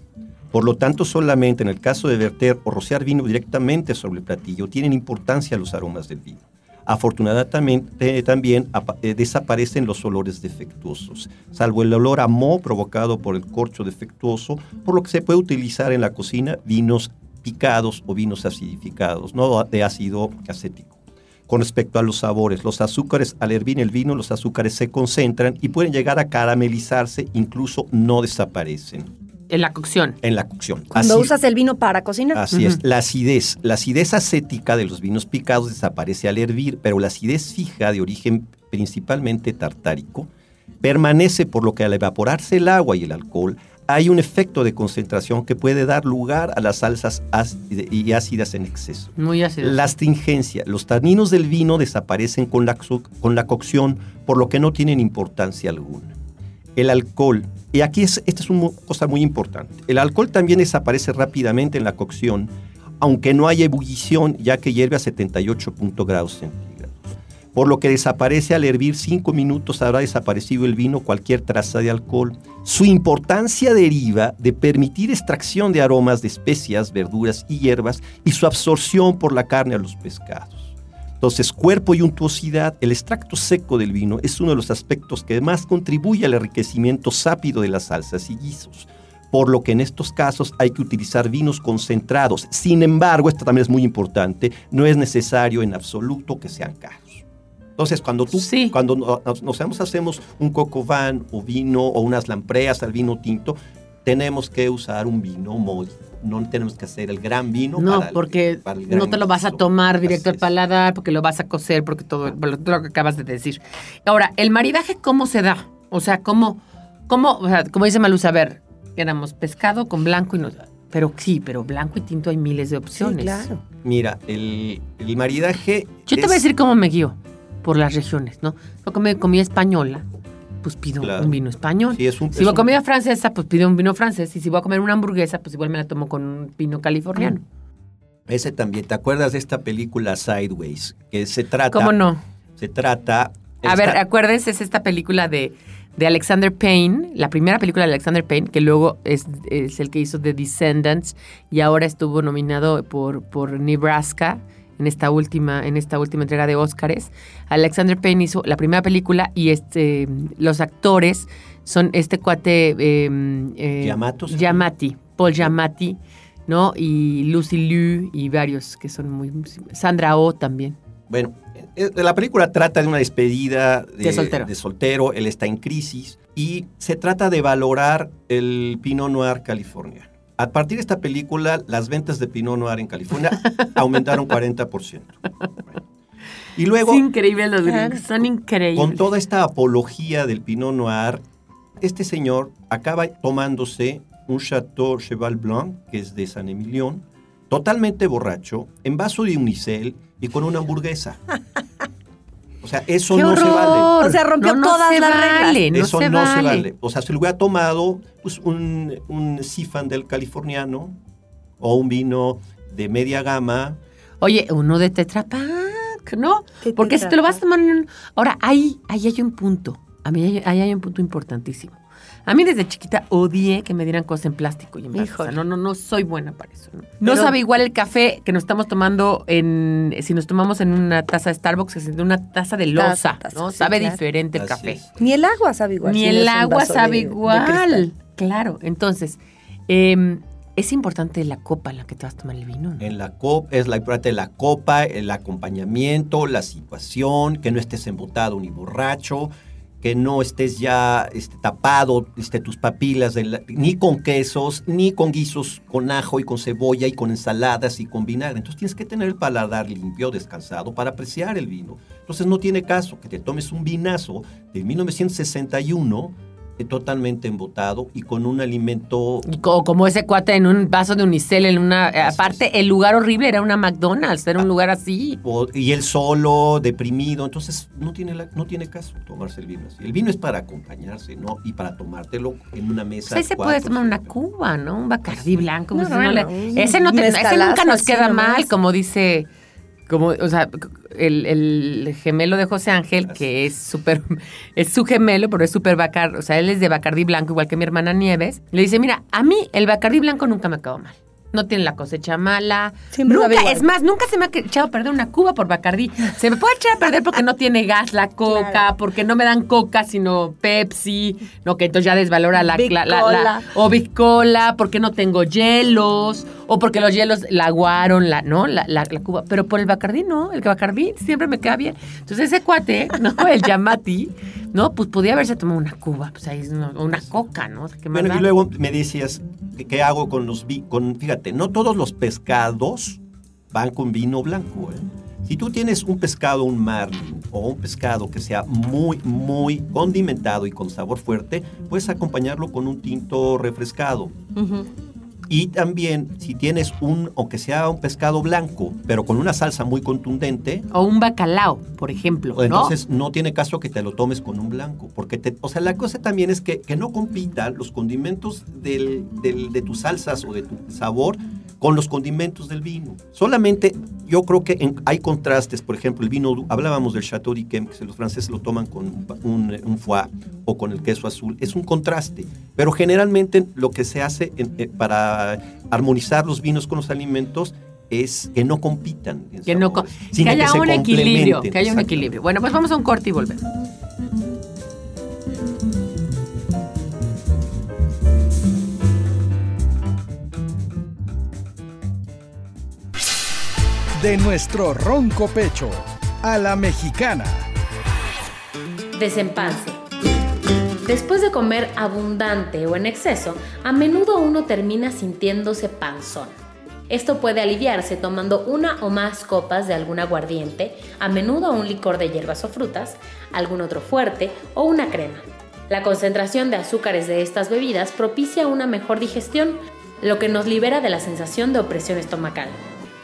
Por lo tanto, solamente en el caso de verter o rociar vino directamente sobre el platillo tienen importancia los aromas del vino. Afortunadamente también eh, desaparecen los olores defectuosos, salvo el olor a moho provocado por el corcho defectuoso, por lo que se puede utilizar en la cocina vinos picados o vinos acidificados, no de ácido acético. Con respecto a los sabores, los azúcares, al hervir el vino, los azúcares se concentran y pueden llegar a caramelizarse, incluso no desaparecen. En la cocción. En la cocción. Cuando usas el vino para cocinar. Así es. La acidez. La acidez acética de los vinos picados desaparece al hervir, pero la acidez fija de origen principalmente tartárico permanece por lo que al evaporarse el agua y el alcohol hay un efecto de concentración que puede dar lugar a las salsas y ácidas en exceso. Muy ácidas. La astringencia. Los taninos del vino desaparecen con la, con la cocción, por lo que no tienen importancia alguna. El alcohol y aquí es, esta es una cosa muy importante. El alcohol también desaparece rápidamente en la cocción, aunque no hay ebullición, ya que hierve a 78 grados centígrados. Por lo que desaparece al hervir 5 minutos habrá desaparecido el vino cualquier traza de alcohol. Su importancia deriva de permitir extracción de aromas de especias, verduras y hierbas y su absorción por la carne a los pescados. Entonces, cuerpo y untuosidad, el extracto seco del vino es uno de los aspectos que más contribuye al enriquecimiento sápido de las salsas y guisos por lo que en estos casos hay que utilizar vinos concentrados. Sin embargo, esto también es muy importante, no es necesario en absoluto que sean caros. Entonces, cuando tú, cuando nos, hacemos un coco van o vino o unas lampreas al vino tinto, tenemos que usar un vino módico. No tenemos que hacer el gran vino. No, para el- porque para el gran no te lo vas a tomar directo al paladar, porque lo vas a cocer, porque todo por lo todo lo que acabas de decir. Ahora, el maridaje, ¿cómo se da? O sea, ¿cómo, cómo, o sea, como dice Maluz, a ver, éramos pescado con blanco y no. Pero sí, pero blanco y tinto hay miles de Sí, opciones. claro. Mira, el, el maridaje. Yo te voy a decir cómo me guío por las regiones, ¿no? Yo comí comida española, pues pido Claro. un vino español. Sí, es un- si es voy a un- comida francesa, pues pido un vino francés. Y si voy a comer una hamburguesa, pues igual me la tomo con un vino californiano. Ese también. ¿Te acuerdas de esta película Sideways? Que se trata. ¿Cómo no? Se trata. A ver, acuérdense, es esta película de, de Alexander Payne, la primera película de Alexander Payne, que luego es, es el que hizo The Descendants y ahora estuvo nominado por, por Nebraska en esta última, en esta última entrega de Óscares. Alexander Payne hizo la primera película y este los actores son este cuate eh, eh, Giamatti, ¿sí? Giamatti, Paul Giamatti, ¿no? Y Lucy Liu y varios que son muy Sandra Oh también. Bueno, eh, la película trata de una despedida de, De soltero. de soltero, él está en crisis y se trata de valorar el Pinot Noir californiano. A partir de esta película, las ventas de Pinot Noir en California [LAUGHS] aumentaron 40%. Bueno. Y luego, es increíble los gringos, son increíbles. con toda esta apología del Pinot Noir, este señor acaba tomándose un Chateau Cheval Blanc, que es de San Emilión, totalmente borracho, en vaso de unicel y con una hamburguesa. [LAUGHS] O sea, eso ¡Qué no se vale. O sea, rompió No, no todas se las reglas. vale, no Eso se no vale. se vale. O sea, si lo hubiera tomado pues, un, un del californiano o un vino de media gama, Oye, uno de Tetra Pak, ¿no? ¿Qué Porque si te lo vas a tomar en un... Ahora, ahí, ahí hay un punto. A mí ahí hay un punto importantísimo. A mí desde chiquita odié que me dieran cosas en plástico y en vaso. O sea, no, no, no soy buena para eso. No, No Pero- sabe igual el café que nos estamos tomando en... Si nos tomamos en una taza de Starbucks, que es de una taza de Taza, taza, ¿no? sí, sabe claro. diferente el café. Ni el agua sabe igual. Ni si el agua sabe de- igual. claro, entonces, eh, es importante la copa en la que te vas a tomar el vino. ¿no? en la copa, es la importante la copa, el acompañamiento, la situación, que no estés embotado ni borracho, que no estés ya este, tapado este, tus papilas, ni con quesos, ni con guisos con ajo y con cebolla y con ensaladas y con vinagre. Entonces tienes que tener el paladar limpio, descansado para apreciar el vino. Entonces no tiene caso que te tomes un vinazo de 1961 eh, totalmente embotado y con un alimento Y co- como ese cuate en un vaso de unicel, en una... eh, Así aparte, el lugar horrible era una McDonald's, era un lugar así. y él solo, deprimido, entonces no tiene, la- no tiene caso tomarse el vino así. El vino es para acompañarse, ¿no? Y para tomártelo en una O mesa. sea, ahí se cuatro, puede tomar una cuba, ¿no? Un bacardí blanco. No, pues, no, no ese, no te- ese mezcalazo nunca nos queda nomás. mal, como dice... Como, o sea, el, el gemelo de José Ángel, que es súper, es su gemelo, pero es súper bacar, o sea, él es de Bacardí Blanco, igual que mi hermana Nieves. Le dice, mira, a mí el Bacardí Blanco nunca me acabó mal. No tiene la cosecha mala. Siempre nunca, es más, nunca se me ha echado a perder una cuba por Bacardí. Se me puede echar a perder porque no tiene gas la [LAUGHS] coca, Claro. porque no me dan coca, sino Pepsi, no, que entonces ya desvalora la, Big la- la- la- Cola. o Big Cola, porque no tengo hielos, o porque los hielos la aguaron, la, ¿no? La, la- la cuba. Pero por el Bacardí no, el Bacardí siempre me queda bien. Entonces ese cuate, [LAUGHS] ¿no? El Yamati, ¿no? Pues podía haberse tomado una cuba, pues ahí es una, una coca, ¿no? ¿Qué más Bueno, da? y luego me decías, ¿qué- ¿qué hago con los vi con Fíjate, no todos los pescados van con vino blanco. ¿eh? Si tú tienes un pescado, un marlin o un pescado que sea muy, muy condimentado y con sabor fuerte, puedes acompañarlo con un tinto refrescado. Ujú. Y también, si tienes un, aunque sea un pescado blanco, pero con una salsa muy contundente, O un bacalao, por ejemplo, ¿no? entonces ¿no? tiene caso que te lo tomes con un blanco. Porque, te, o sea, la cosa también es que, que no compitan los condimentos del, del- de tus salsas o de tu sabor con los condimentos del vino. Solamente yo creo que en- hay contrastes. Por ejemplo, el vino, hablábamos del Chateau d'Yquem, que los franceses lo toman con un, pa- un, foie o con el queso azul. Es un contraste. Pero generalmente lo que se hace en- eh, para armonizar los vinos con los alimentos es que no compitan. en que no que haya se un equilibrio, que haya un equilibrio. Bueno, pues vamos a un corte y volvemos. De nuestro ronco pecho a la mexicana. Desempance. Después de comer abundante o en exceso, a menudo uno termina sintiéndose panzón. Esto puede aliviarse tomando una o más copas de algún aguardiente, a menudo un licor de hierbas o frutas, algún otro fuerte o una crema. La concentración de azúcares de estas bebidas propicia una mejor digestión, lo que nos libera de la sensación de opresión estomacal.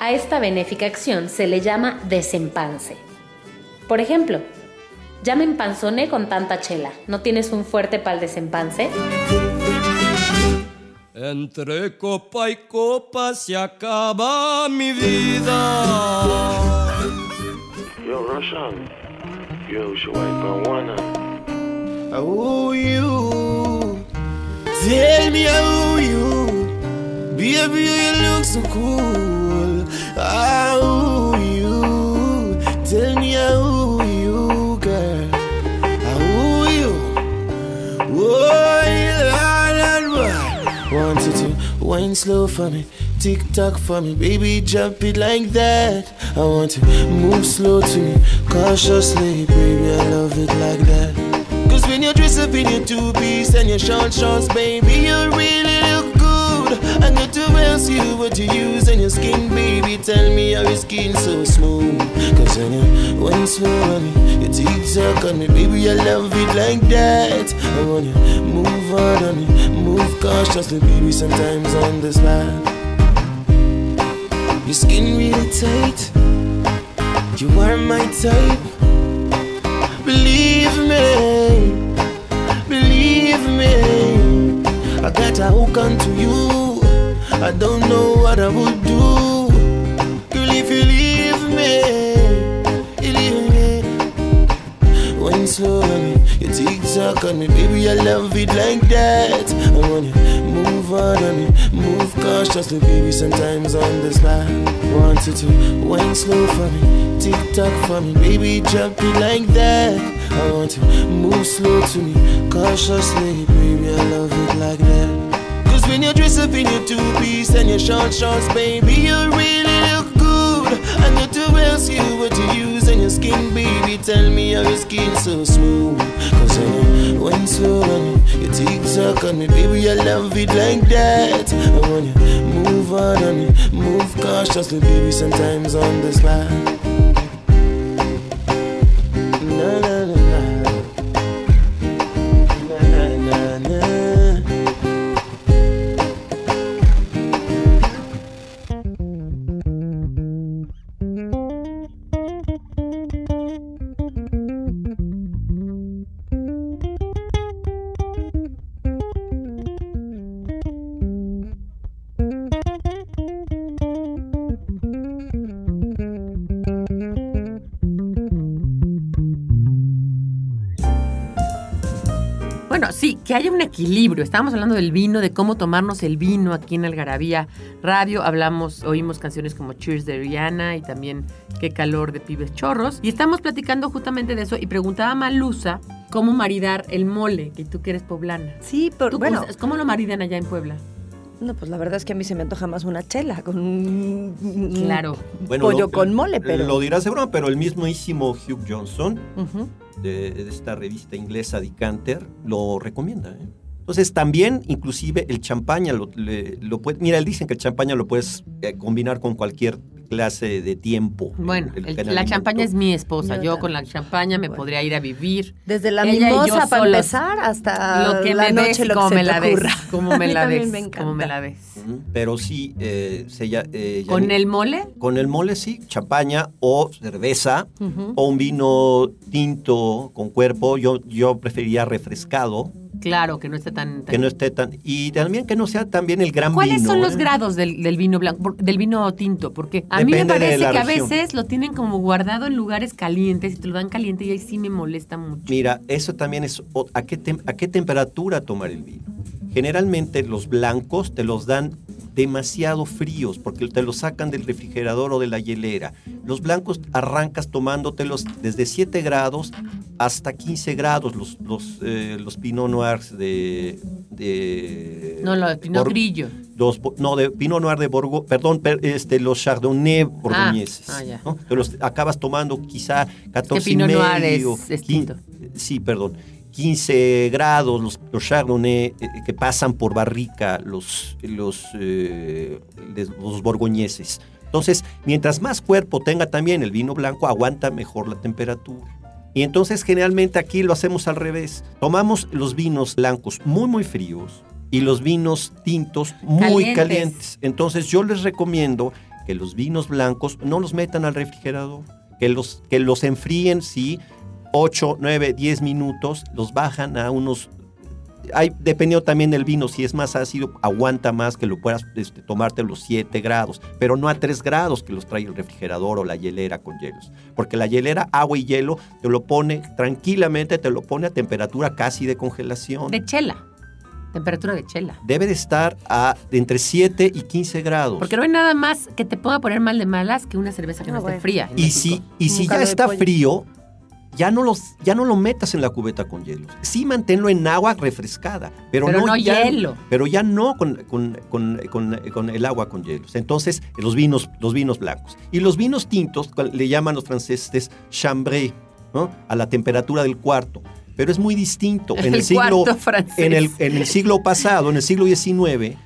A esta benéfica acción se le llama desempance. Por ejemplo, ya me empanzoné con tanta chela. ¿No tienes un fuerte pal desempance? Entre copa y copa se acaba mi vida. Yo, Roshan. Yo, one How you? Tell me how you? Baby, you look so cool. How you? Tell me how you, girl. How you? Oh, Lord. Want you to wine slow for me, tick tock for me, baby, jump it like that. I want to move slow to me, cautiously, baby, I love it like that. Cause when you dress up in your two piece and your short shorts, baby, you're really. I got to ask you what you use on your skin, baby. Tell me how your skin so smooth. Cause when you went slow on me, your teeth suck on me, baby, I love it like that. I want you move on on me, move cautiously, baby, sometimes on the slide. Your skin really tight, you are my type. Believe me, believe me. I got a hook onto you. I don't know what I would do. Girl, if you leave me, leave me. When slow on me, you tick tock on me, baby. I love it like that. I want you move on on me, move cautiously, baby. Sometimes on the slide, want you to wine slow for me, tick tock for me, baby. Drop it like that. I want to move slow to me, cautiously, baby. I love it like that. Cause when you dress up in your two piece and your short shorts, baby, you really look good. And got two ask you what you use on your skin, baby. Tell me how your skin so smooth. Cause when you went slow on me, you tick tock on me, baby. I love it like that. I want you move on on me, move cautiously, baby. Sometimes on the slide. Que haya un equilibrio. Estábamos hablando del vino, de cómo tomarnos el vino aquí en Algarabía Radio. Hablamos, oímos canciones como Cheers de Rihanna y también Qué calor de Pibes Chorros. Y estamos platicando justamente de eso y preguntaba a Malusa cómo maridar el mole, que tú que eres poblana. Sí, pero ¿Tú bueno, cómo, cómo lo maridan allá en Puebla? No, pues la verdad es que a mí se me antoja más una chela con un Claro. Bueno, pollo lo- con mole, pero Lo dirás de broma, pero el mismísimo Hugh Johnson, de, de esta revista inglesa Decanter, lo recomienda. ¿eh? Entonces también, inclusive, el champaña lo, le- lo puede... Mira, él dicen que el champaña lo puedes eh, combinar con cualquier clase de tiempo. Bueno, El- el- el la champaña es mi esposa. Yo Yo con la champaña me Bueno. podría ir a vivir. desde la Ella mimosa para solos. empezar hasta lo que la me noche des lo como que me la des. Como A me mí la des. me encanta. Como me la des. Pero sí, eh, se ya, eh, ¿Con el mole? Con el mole sí, champaña o cerveza o un vino tinto con cuerpo. Yo, yo preferiría refrescado, Claro, que no esté tan... que no esté tan... Y también que no sea también el gran ¿Cuáles vino. son los ¿eh? grados del, del vino blanco, del vino tinto? Porque a mí me parece que a región. veces lo tienen como guardado en lugares calientes y te lo dan caliente y ahí sí me molesta mucho. Mira, eso también es a qué, tem- a qué temperatura tomar el vino. Generalmente los blancos te los dan demasiado fríos porque te los sacan del refrigerador o de la hielera. Los blancos arrancas tomándotelos desde 7 grados hasta 15 grados, los, los, eh, los Pinot Noirs de... de No, lo Pinot Bor- Grillo. los no, de Pinot Noir de Borgo, perdón, per- este, los Chardonnay borgoñeses. ah, ya. ¿no? Te los acabas tomando quizá 14 Pinot y Noir medio, es- es 15 tinto. Sí, perdón. 15 grados, los, los Chardonnay eh, que pasan por barrica, los, los, eh, los borgoñeses. Entonces, mientras más cuerpo tenga también el vino blanco, aguanta mejor la temperatura. Y entonces generalmente aquí lo hacemos al revés. Tomamos los vinos blancos muy muy fríos y los vinos tintos muy Calientes. calientes. Entonces yo les recomiendo que los vinos blancos no los metan al refrigerador, que los, que los enfríen, sí, 8, 9, 10 minutos, los bajan a unos... Hay, dependiendo también del vino, si es más ácido, aguanta más que lo puedas este, tomarte a los 7 grados, pero no a 3 grados que los trae el refrigerador o la hielera con hielos. Porque la hielera, agua y hielo, te lo pone tranquilamente, te lo pone a temperatura casi de congelación. De chela. Temperatura de chela. Debe de estar a de entre 7 y 15 grados. Porque no hay nada más que te pueda poner mal de malas que una cerveza que no, Ah, esté bueno. fría. Y México. si, y si ya está pollo. frío, ya no, los, ya no lo metas en la cubeta con hielo. Sí manténlo en agua refrescada, pero, Pero no ya, hielo. Pero ya no con, con- con- con- con el agua con hielos. Entonces, los vinos, los vinos blancos. Y los vinos tintos le llaman los franceses chambray, ¿no? a la temperatura del cuarto. Pero es muy distinto. [LAUGHS] En el, El siglo, en el, en el siglo pasado, en el siglo XIX,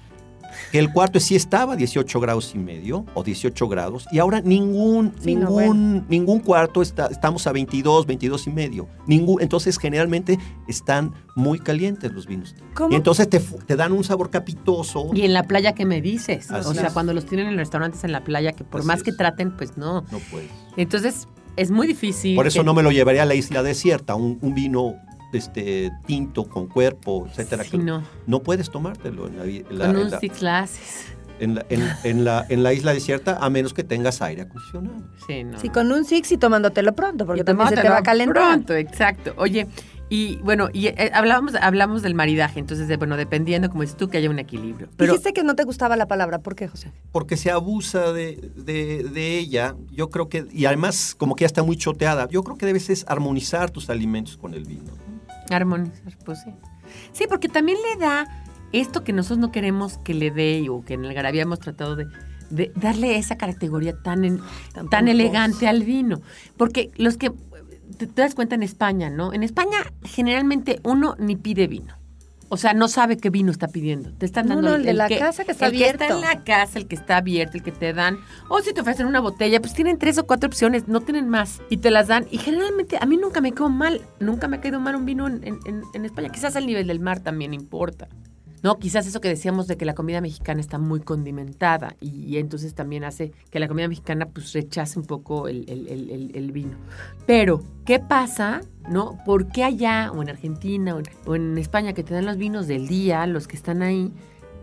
que el cuarto sí estaba a 18 grados y medio o 18 grados y ahora ningún Sí, no, ningún ningún cuarto está estamos a 22, 22 y medio. Ningún, entonces generalmente están muy calientes los vinos. ¿Cómo? Y entonces te, te dan un sabor capitoso. Y en la playa, ¿qué me dices? Así o sea, cuando los tienen en restaurantes en la playa, que por Así más es. que traten, pues no. No puedes. Entonces, es muy difícil. Por eso que- no me lo llevaría a la isla desierta, un, un vino este tinto con cuerpo, etcétera. Sí, que no. no puedes tomártelo en la, en la- Con en un la- six glasses. en la- en- en la- en la isla desierta a menos que tengas aire acondicionado. Sí, no. Sí, con un six y tomándotelo pronto, porque Y también se te va a calentar. Pronto, exacto. Oye, y bueno, y eh, hablábamos, hablamos del maridaje, entonces, de, bueno, dependiendo, como dices tú, que haya un equilibrio. Pero Dijiste que no te gustaba la palabra, ¿por qué, José? porque se abusa de, de- de ella, yo creo que, y además como que ya está muy choteada, yo creo que debes es armonizar tus alimentos con el vino. Armonizar, pues sí. Sí, porque también le da esto que nosotros no queremos que le dé, o que en el Garabía hemos tratado de, de darle esa categoría tan, en- Tan tan elegante al vino. Porque los que, te, te das cuenta en España, ¿no? En España generalmente uno ni pide vino. O sea, no sabe qué vino está pidiendo. Te están No, dando no, el de la casa que está el que está abierto. en la casa, el que está abierto, el que te dan. O si te ofrecen una botella, pues tienen tres o cuatro opciones, no tienen más. Y te las dan. Y generalmente a mí nunca me quedó mal. Nunca me ha caído mal un vino en, en- en- en España. Quizás el nivel del mar también importa. No, quizás eso que decíamos de que la comida mexicana está muy condimentada y, y entonces también hace que la comida mexicana pues rechace un poco el, el- el- el- el vino. Pero, ¿qué pasa? ¿No? ¿Por qué allá o en Argentina o en, o en España que te dan los vinos del día, los que están ahí,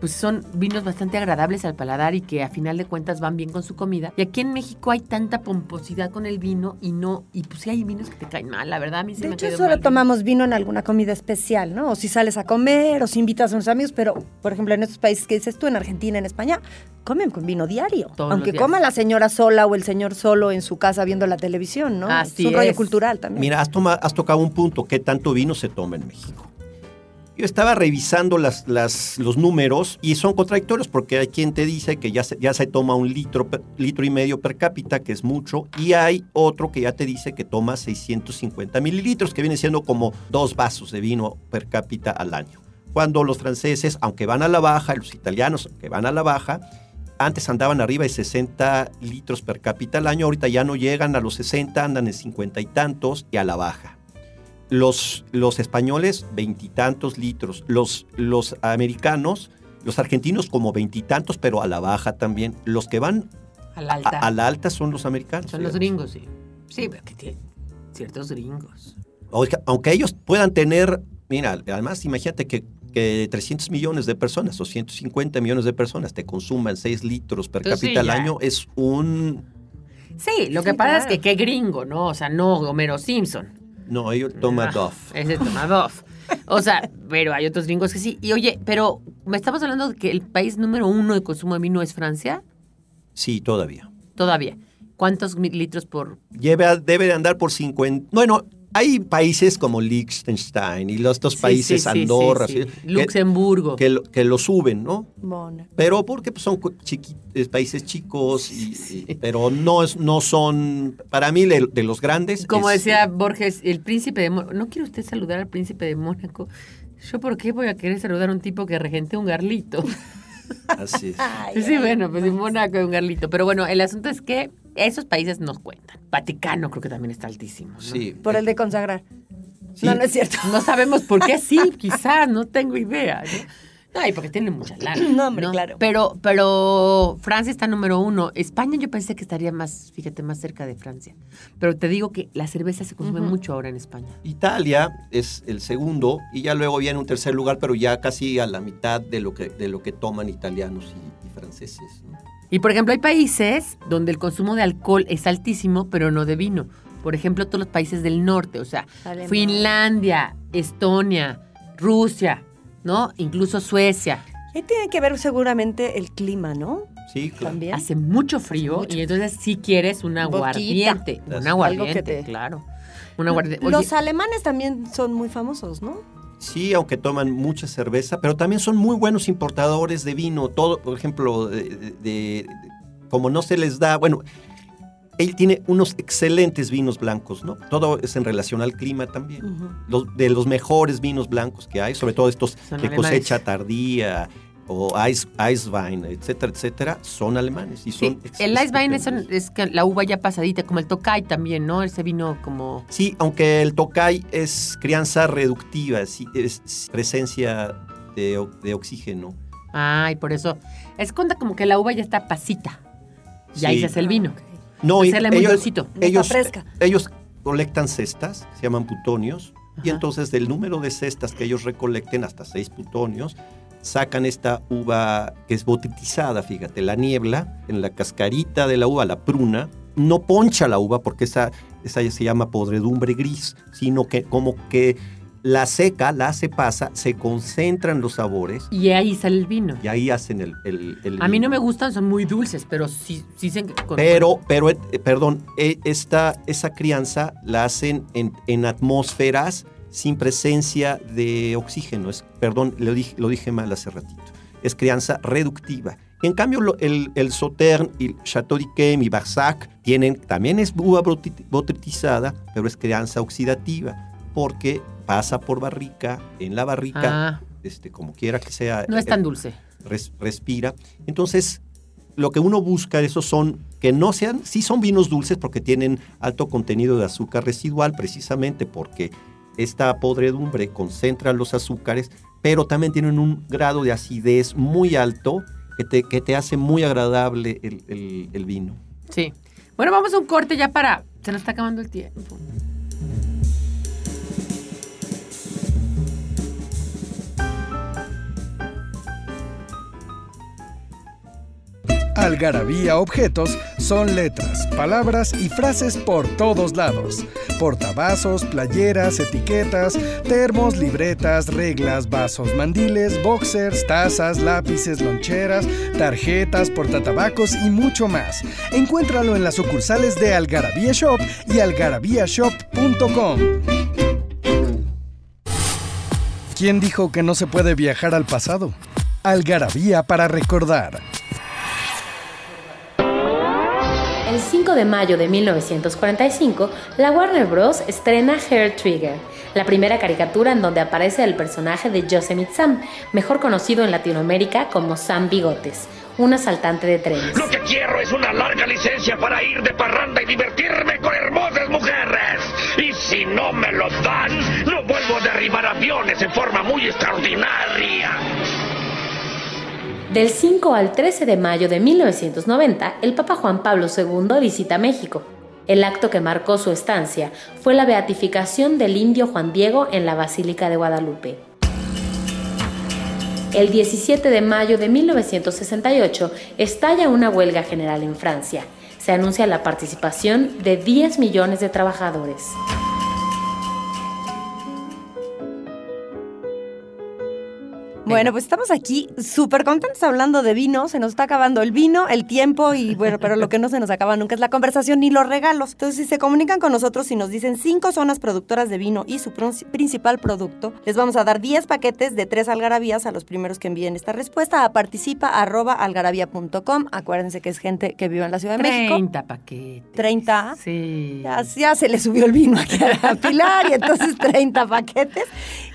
pues son vinos bastante agradables al paladar y que a final de cuentas van bien con su comida. Y aquí en México hay tanta pomposidad con el vino y no, y pues sí hay vinos que te caen mal, la verdad a mí sí De me hecho, solo mal. tomamos vino en alguna comida especial, ¿no? O si sales a comer, o si invitas a unos amigos, pero, por ejemplo, en estos países que dices tú, en Argentina, en España, comen con vino diario. Todos los Aunque días. coma la señora sola o el señor solo en su casa viendo la televisión, ¿no? Así es un rollo es. cultural también. Mira, has, toma- has tocado un punto, ¿qué tanto vino se toma en México? Yo estaba revisando las, las- los números y son contradictorios porque hay quien te dice que ya se, ya se toma un litro, litro y medio per cápita, que es mucho, y hay otro que ya te dice que toma 650 mililitros, que viene siendo como dos vasos de vino per cápita al año. Cuando los franceses, aunque van a la baja, los italianos, aunque van a la baja, antes andaban arriba de 60 litros per cápita al año, ahorita ya no llegan a los 60, andan en 50 y tantos y a la baja. Los, los españoles, veintitantos litros. Los, los americanos, los argentinos como veintitantos, pero a la baja también. Los que van A la a, alta. a la alta son los americanos. Son los gringos, sí. Sí, pero que tienen ciertos gringos. Oiga, aunque ellos puedan tener, mira, además imagínate que, que 300 millones de personas o 150 millones de personas te consuman 6 litros per sí, cápita al año, es un... Sí, lo que pasa claro. es que qué gringo, ¿no? O sea, no Homero Simpson. No, ellos toman Ah, Duff. Ese toma Duff. O sea, pero hay otros gringos que sí. Y oye, pero me estamos hablando de que el país número uno de consumo de vino es Francia, Sí, todavía. todavía. ¿Cuántos mil litros por...? Lleve a- debe de andar por 50... Bueno, Hay países como Liechtenstein y los Sí, países, sí, sí, Andorra, sí, sí. ¿sí? que- Luxemburgo. que, lo, que lo suben, ¿no? Mónaco. Pero porque pues, son cu- chiqui- eh, países chicos, y- [LAUGHS] y- pero no, es, no son, para mí, de, de los grandes. Como es- decía Borges, el príncipe de Mónaco. ¿No quiere usted saludar al príncipe de Mónaco? ¿Yo por qué voy a querer saludar a un tipo que regente un garlito? Así es. [LAUGHS] Sí, bueno, pues en Mónaco hay un garlito. Pero bueno, el asunto es que esos países nos cuentan. Vaticano creo que también está altísimo. ¿no? Sí. Por el de consagrar. Sí. No, no es cierto. No sabemos por qué sí, [LAUGHS] quizás, no tengo idea. ¿no? No, y porque tienen mucha lana. [CLEARS THROAT] No, hombre, claro. Pero, pero Francia está número uno. España yo pensé que estaría más, fíjate, más cerca de Francia. Pero te digo que la cerveza se consume mucho ahora en España. Italia es el segundo y ya luego viene un tercer lugar, pero ya casi a la mitad de lo que, de lo que toman italianos y, y franceses. ¿no? Y por ejemplo, hay países donde el consumo de alcohol es altísimo, pero no de vino. Por ejemplo, todos los países del norte, o sea, Alemania. Finlandia, Estonia, Rusia, ¿no? Incluso Suecia. Ahí tiene que ver seguramente el clima, ¿no? Sí, claro. También. Hace mucho frío mucho y entonces sí quieres un aguardiente. Un aguardiente, te- claro. Los alemanes también son muy famosos, ¿no? Sí, aunque toman mucha cerveza, pero también son muy buenos importadores de vino. Todo, por ejemplo, de, de- de- como no se les da, bueno, él tiene unos excelentes vinos blancos, ¿no? Todo es en relación al clima también. Los, de los mejores vinos blancos que hay, sobre todo estos Son de alemanes. cosecha tardía o ice, Eiswein, etcétera, etcétera, son alemanes y sí, son el ice wine es, es que la uva ya pasadita, como el Tokai también, ¿no? Ese vino como... Sí, aunque el Tokai es crianza reductiva, es presencia de, de oxígeno. Ay, por eso. Es cuenta como que la uva ya está pasita. Y ahí Sí. se hace el vino. No, y ellos, ellos, fresca. ellos colectan cestas, se llaman plutonios, y Ajá. entonces del número de cestas que ellos recolecten, hasta seis plutonios, sacan esta uva que es botritizada, fíjate, la niebla, en la cascarita de la uva, la pruna, no poncha la uva porque esa, esa se llama podredumbre gris, sino que como que la seca, la hace pasa, se concentran los sabores Y ahí sale el vino. y ahí hacen el, el, el A mí no vino. me gustan, son muy dulces, pero sí, sí dicen que... con- Pero, pero, eh, perdón, eh, esta, esa crianza la hacen en, en atmósferas sin presencia de oxígeno. Es, perdón, lo dije, lo dije mal hace ratito. Es crianza reductiva. En cambio, lo- el, el Sautern y Chateau d'Yquem y Barsac tienen, también es uva botritizada, pero es crianza oxidativa, porque pasa por barrica, en la barrica, Ah, este, como quiera que sea. no es tan eh, dulce. res- respira. Entonces, lo que uno busca, esos son que no sean, sí son vinos dulces porque tienen alto contenido de azúcar residual, precisamente porque esta podredumbre concentra los azúcares, pero también tienen un grado de acidez muy alto que te, que te hace muy agradable el, el- el vino. Sí. Bueno, vamos a un corte ya para... Se nos está acabando el tiempo. Algarabía Objetos son letras, palabras y frases por todos lados. Portavasos, playeras, etiquetas, termos, libretas, reglas, vasos, mandiles, boxers, tazas, lápices, loncheras, tarjetas, portatabacos y mucho más. Encuéntralo en las sucursales de Algarabía Shop y algarabíashop.com. ¿Quién dijo que no se puede viajar al pasado? Algarabía para recordar. El 5 de mayo de 1945, la Warner Bros. estrena Hair Trigger, la primera caricatura en donde aparece el personaje de Yosemite Sam, mejor conocido en Latinoamérica como Sam Bigotes, un asaltante de trenes. Lo que quiero es una larga licencia para ir de parranda y divertirme con hermosas mujeres. Y si no me lo dan, no vuelvo a derribar aviones en forma muy extraordinaria. Del 5 al 13 de mayo de 1990, el Papa Juan Pablo II visita México. El acto que marcó su estancia fue la beatificación del indio Juan Diego en la Basílica de Guadalupe. El 17 de mayo de 1968 estalla una huelga general en Francia. Se anuncia la participación de 10 millones de trabajadores. Bueno, pues estamos aquí súper contentos hablando de vino. Se nos está acabando el vino, el tiempo y bueno, pero lo que no se nos acaba nunca es la conversación ni los regalos. Entonces, si se comunican con nosotros y nos dicen cinco zonas productoras de vino y su principal producto, les vamos a dar 10 paquetes de tres algarabías a los primeros que envíen esta respuesta a participa.algarabía.com. Acuérdense que es gente que vive en la Ciudad de México. 30 paquetes. 30. Sí. Ya, ya se le subió el vino aquí a [LAUGHS] Pilar y entonces 30 paquetes.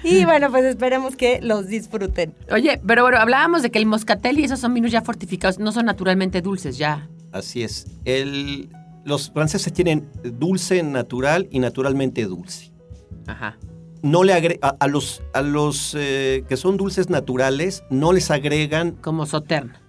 Y bueno, pues esperemos que los disfruten. Oye, pero bueno, hablábamos de que el moscatel y esos son vinos ya fortificados, no son naturalmente dulces ya. Así es. El, los franceses tienen dulce natural y naturalmente dulce. Ajá. No le agre a, los, a los eh, que son dulces naturales, no les agregan. Como Sauternes.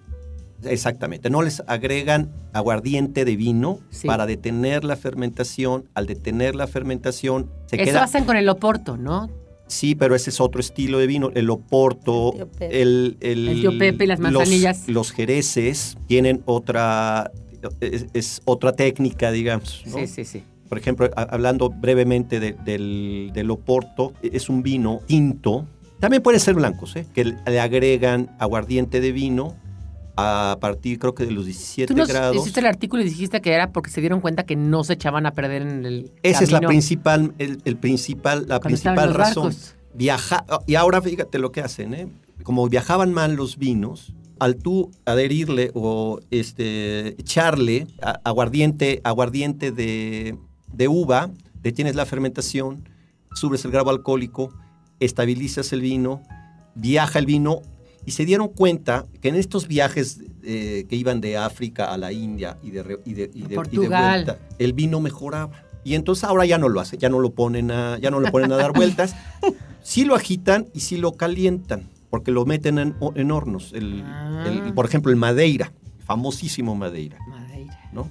Exactamente, no les agregan aguardiente de vino para detener la fermentación. Al detener la fermentación, se Eso hacen con el oporto, ¿no? Sí, pero ese es otro estilo de vino. El Oporto, el, el, tío Pepe, las manzanillas. Los, jereces tienen otra, es, otra técnica, digamos. Sí, sí, sí. Por ejemplo, hablando brevemente del, del Oporto, es un vino tinto. También pueden ser blancos, ¿eh? que le agregan aguardiente de vino a partir creo que de los 17 Tú grados. Hiciste el artículo y dijiste que era porque se dieron cuenta que no se echaban a perder en el Esa es la principal, el, principal, la principal razón. Viaja, y ahora fíjate lo que hacen, ¿eh? Como viajaban mal los vinos, al tú adherirle o este, echarle aguardiente, aguardiente de, de uva, detienes la fermentación, subes el grado alcohólico, estabilizas el vino, viaja el vino y se dieron cuenta que en estos viajes eh, que iban de África a la India y de, y de, vuelta, el vino mejoraba. Y entonces ahora ya no lo hace, ya no lo ponen a, ya no lo ponen a dar vueltas. [LAUGHS] sí lo agitan y sí lo calientan, porque lo meten en, hornos. Ah. El, por ejemplo, el Madeira, famosísimo Madeira. Madeira. ¿no?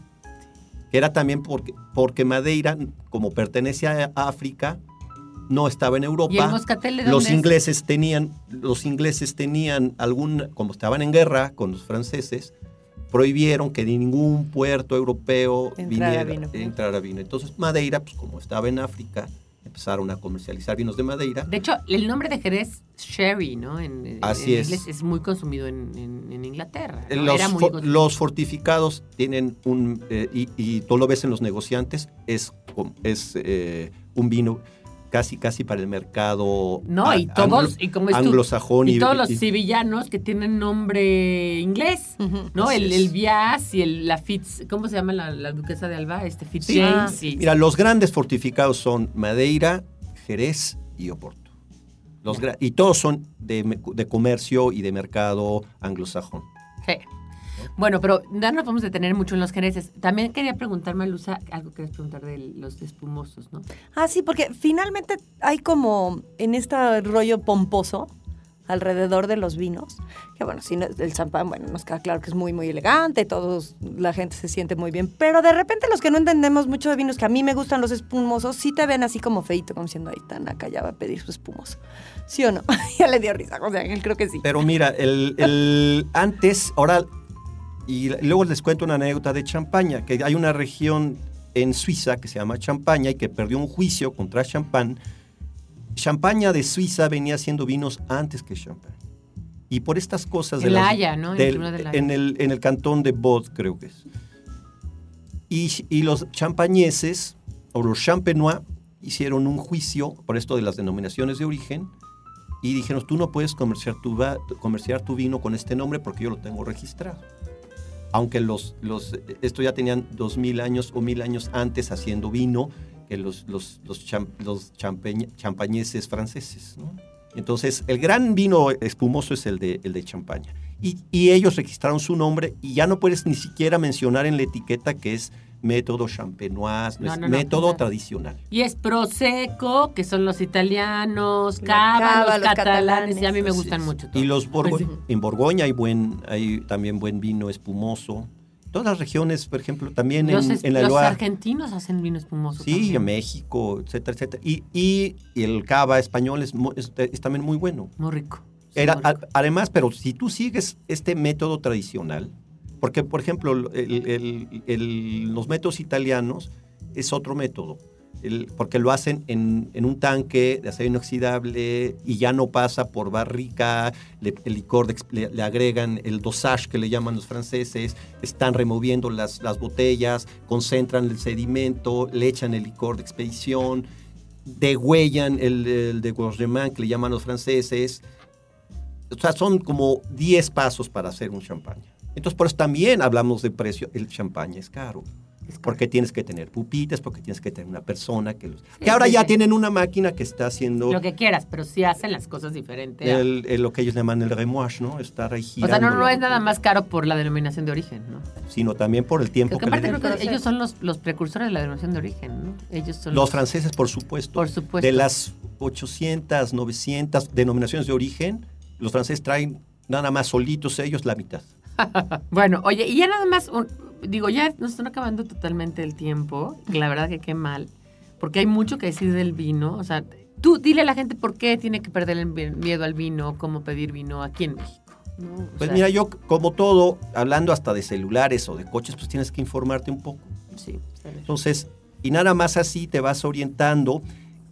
Era también porque, porque Madeira, como pertenece a África, no estaba en Europa. ¿Y el moscatel de los ingleses tenían, los ingleses tenían algún, como estaban en guerra con los franceses, prohibieron que ningún puerto europeo viniera a entrar vino. Entonces Madeira, pues como estaba en África, empezaron a comercializar vinos de Madeira. De hecho, el nombre de Jerez, Sherry, ¿no? En, Así es. Inglés es muy consumido en, Inglaterra. Los, fortificados tienen un, eh, y, y, tú lo ves en los negociantes, es, es eh, un vino casi casi para el mercado no y todos y como anglosajón y, todos los sevillanos que tienen nombre inglés no el, el Bias y el la Fitz cómo se llama la, duquesa de Alba este Fitz mira los grandes fortificados son Madeira Jerez y Oporto. Los y todos son de, de comercio y de mercado anglosajón. Sí. Bueno, pero no nos vamos a detener mucho en los jereces. También quería preguntarme, Luza, algo que preguntar de los espumosos, ¿no? Ah, sí, porque finalmente hay como en este rollo pomposo alrededor de los vinos, que bueno, sí, el champán, bueno, nos queda claro que es muy, muy elegante, todos, la gente se siente muy bien, pero de repente los que no entendemos mucho de vinos, que a mí me gustan los espumosos, sí te ven así como feito, como diciendo, ahí tan acá ya va a pedir su espumoso. ¿Sí o no? [LAUGHS] ya le dio risa, José Ángel, creo que sí. Pero mira, el, el antes, ahora y luego les cuento una anécdota de Champaña, que hay una región en Suiza que se llama Champaña y que perdió un juicio contra Champagne. Champaña de Suiza venía haciendo vinos antes que Champagne. Y por estas cosas... de la Haya, ¿no? en, el, en el cantón de Bod, creo que es. Y, y los champañeses, o los champenois, hicieron un juicio por esto de las denominaciones de origen y dijeron, tú no puedes comerciar tu, comerciar tu vino con este nombre porque yo lo tengo registrado aunque los, los, esto ya tenían dos mil años o mil años antes haciendo vino que los, los, los, champañeses franceses. Entonces, el gran vino espumoso es el de, el de champaña. Y, y, ellos registraron su nombre y ya no puedes ni siquiera mencionar en la etiqueta que es método champenois, método tradicional. Y es Prosecco, que son los italianos, Cava, los, catalanes, y a mí me gustan mucho. Y los pues en Borgoña hay buen, hay también buen vino espumoso. Todas las regiones, por ejemplo, también en, en, la Los argentinos hacen vino espumoso. Sí, en México, etcétera, etcétera. Y, y, el cava español es, es, también muy bueno. Muy rico. Era, además, pero si tú sigues este método tradicional, porque, por ejemplo, los métodos italianos es otro método. el- porque lo hacen en, en un tanque de acero inoxidable y ya no pasa por barrica, le- el licor de le, le agregan el dosage que le llaman los franceses, están removiendo las, las botellas, concentran el sedimento, le echan el licor de expedición, degüellan el, el de que le llaman los franceses. O sea, son como 10 pasos para hacer un champaña. Entonces, por eso también hablamos de precio. El champaña es caro. Porque tienes que tener pupitas, porque tienes que tener una persona que los... Que ahora ya tienen una máquina que está haciendo Lo que quieras, pero sí hacen las cosas diferentes. el- el- lo que ellos llaman el remouage, ¿no? Estar ahí o sea, no, es nada más caro por la denominación de origen, ¿no? Sino también por el tiempo que le creo que ellos son los, los precursores de la denominación de origen, ¿no? Ellos son Los franceses, por supuesto. Por supuesto. De las 800, 900 denominaciones de origen, los franceses traen nada más solitos ellos la mitad. [LAUGHS] Bueno, oye, y ya nada más, un- digo, ya nos están acabando totalmente el tiempo, la verdad que qué mal, porque hay mucho que decir del vino, o sea, tú dile a la gente por qué tiene que perder el miedo al vino, cómo pedir vino aquí en México. Pues sea, mira, yo como todo, hablando hasta de celulares o de coches, pues tienes que informarte un poco. Sí. Entonces, y nada más así te vas orientando.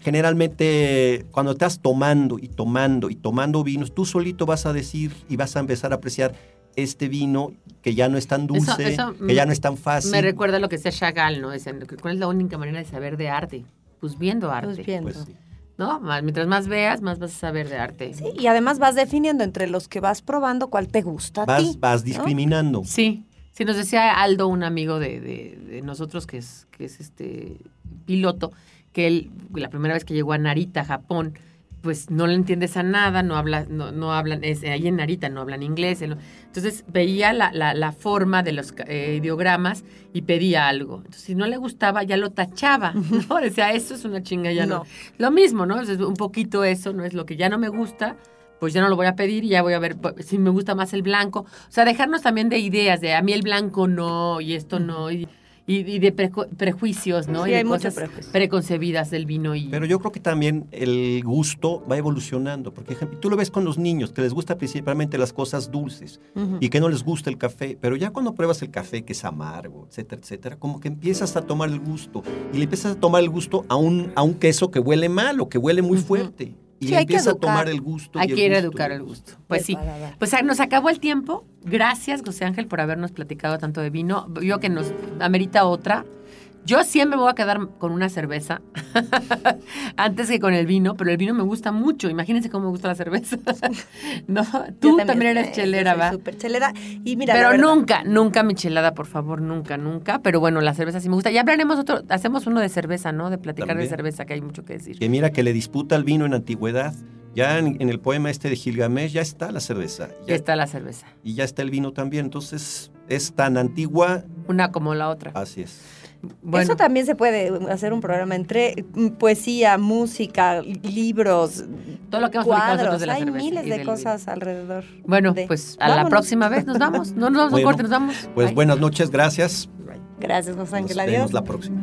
Generalmente, cuando estás tomando y tomando y tomando vinos, tú solito vas a decir y vas a empezar a apreciar este vino que ya no es tan dulce, eso que ya no es tan fácil. Me recuerda lo que decía Chagall, ¿no? Dicen, ¿cuál es la única manera de saber de arte? Pues viendo arte. Pues viendo. Pues sí. ¿No? Más- Mientras más veas, más vas a saber de arte. Sí, y además vas definiendo entre los que vas probando cuál te gusta a ti. Vas, vas ¿no? discriminando. Sí, sí, nos decía Aldo, un amigo de, de- de nosotros que es, que es este piloto, que él, la primera vez que llegó a Narita, Japón, pues no le entiendes a nada, no habla, no, no hablan, es, ahí en Narita no hablan inglés. entonces veía la, la- la forma de los eh, ideogramas y pedía algo. Entonces, si no le gustaba, ya lo tachaba, [LAUGHS] ¿no? Decía, eso es una chinga, ya no. No. Lo mismo, ¿no? Es un poquito eso, ¿no? Es lo que ya no me gusta, pues ya no lo voy a pedir y ya voy a ver pues, si me gusta más el blanco. O sea, dejarnos también de ideas de a mí el blanco no y esto no y, y- y de preju- prejuicios, ¿no? Sí, y de hay cosas prejuicio. preconcebidas del vino y Pero yo creo que también el gusto va evolucionando. Porque, ejemplo, tú lo ves con los niños, que les gusta principalmente las cosas dulces y que no les gusta el café. Pero ya cuando pruebas el café, que es amargo, etcétera, etcétera, como que empiezas a tomar el gusto. Y le empiezas a tomar el gusto a un, a un queso que huele mal o que huele muy fuerte. Y Sí, le hay que empiezas a educar. tomar el gusto. hay que ir a educar el gusto. Pues sí. Pues ah, nos acabó el tiempo. Gracias, José Ángel, por habernos platicado tanto de vino. Yo que nos amerita otra. Yo siempre me voy a quedar con una cerveza [LAUGHS] antes que con el vino, pero el vino me gusta mucho. Imagínense cómo me gusta la cerveza. [LAUGHS] ¿No? Tú también, eres eh, chelera, yo soy ¿va? súper chelera. Y mira, pero nunca, nunca michelada, por favor, nunca, nunca. Pero bueno, la cerveza sí me gusta. Ya hablaremos otro, hacemos uno de cerveza, ¿no? De platicar También. de cerveza, que hay mucho que decir. Que mira que le disputa el vino en antigüedad. Ya en, en el poema este de Gilgamesh ya está la cerveza. Ya Ya- está la cerveza. Y ya está el vino también. Entonces es tan antigua. Una como la otra. Así es. Bueno, Eso también se puede hacer un programa entre mm, poesía, música, libros, todo lo que hemos publicado nosotros cuadros. de la Hay miles de cosas alrededor. Bueno, de- pues a la próxima vez nos vamos. No nos vamos Bueno, corte, nos vamos. Pues Bye. buenas noches, gracias. Gracias, José Nos Ángel. vemos Adiós. la próxima.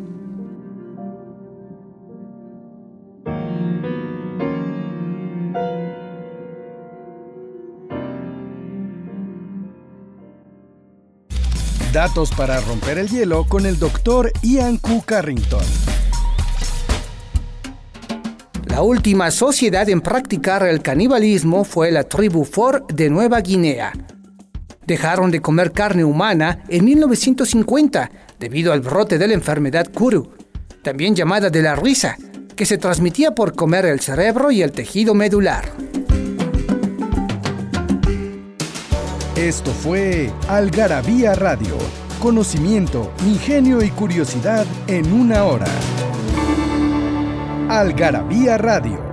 Datos para romper el hielo con el doctor Ian Q. Carrington. La última sociedad en practicar el canibalismo fue la tribu For de Nueva Guinea. Dejaron de comer carne humana en 1950 debido al brote de la enfermedad Kuru, también llamada de la risa, que se transmitía por comer el cerebro y el tejido medular. Esto fue Algarabía Radio. Conocimiento, ingenio y curiosidad en una hora. Algarabía Radio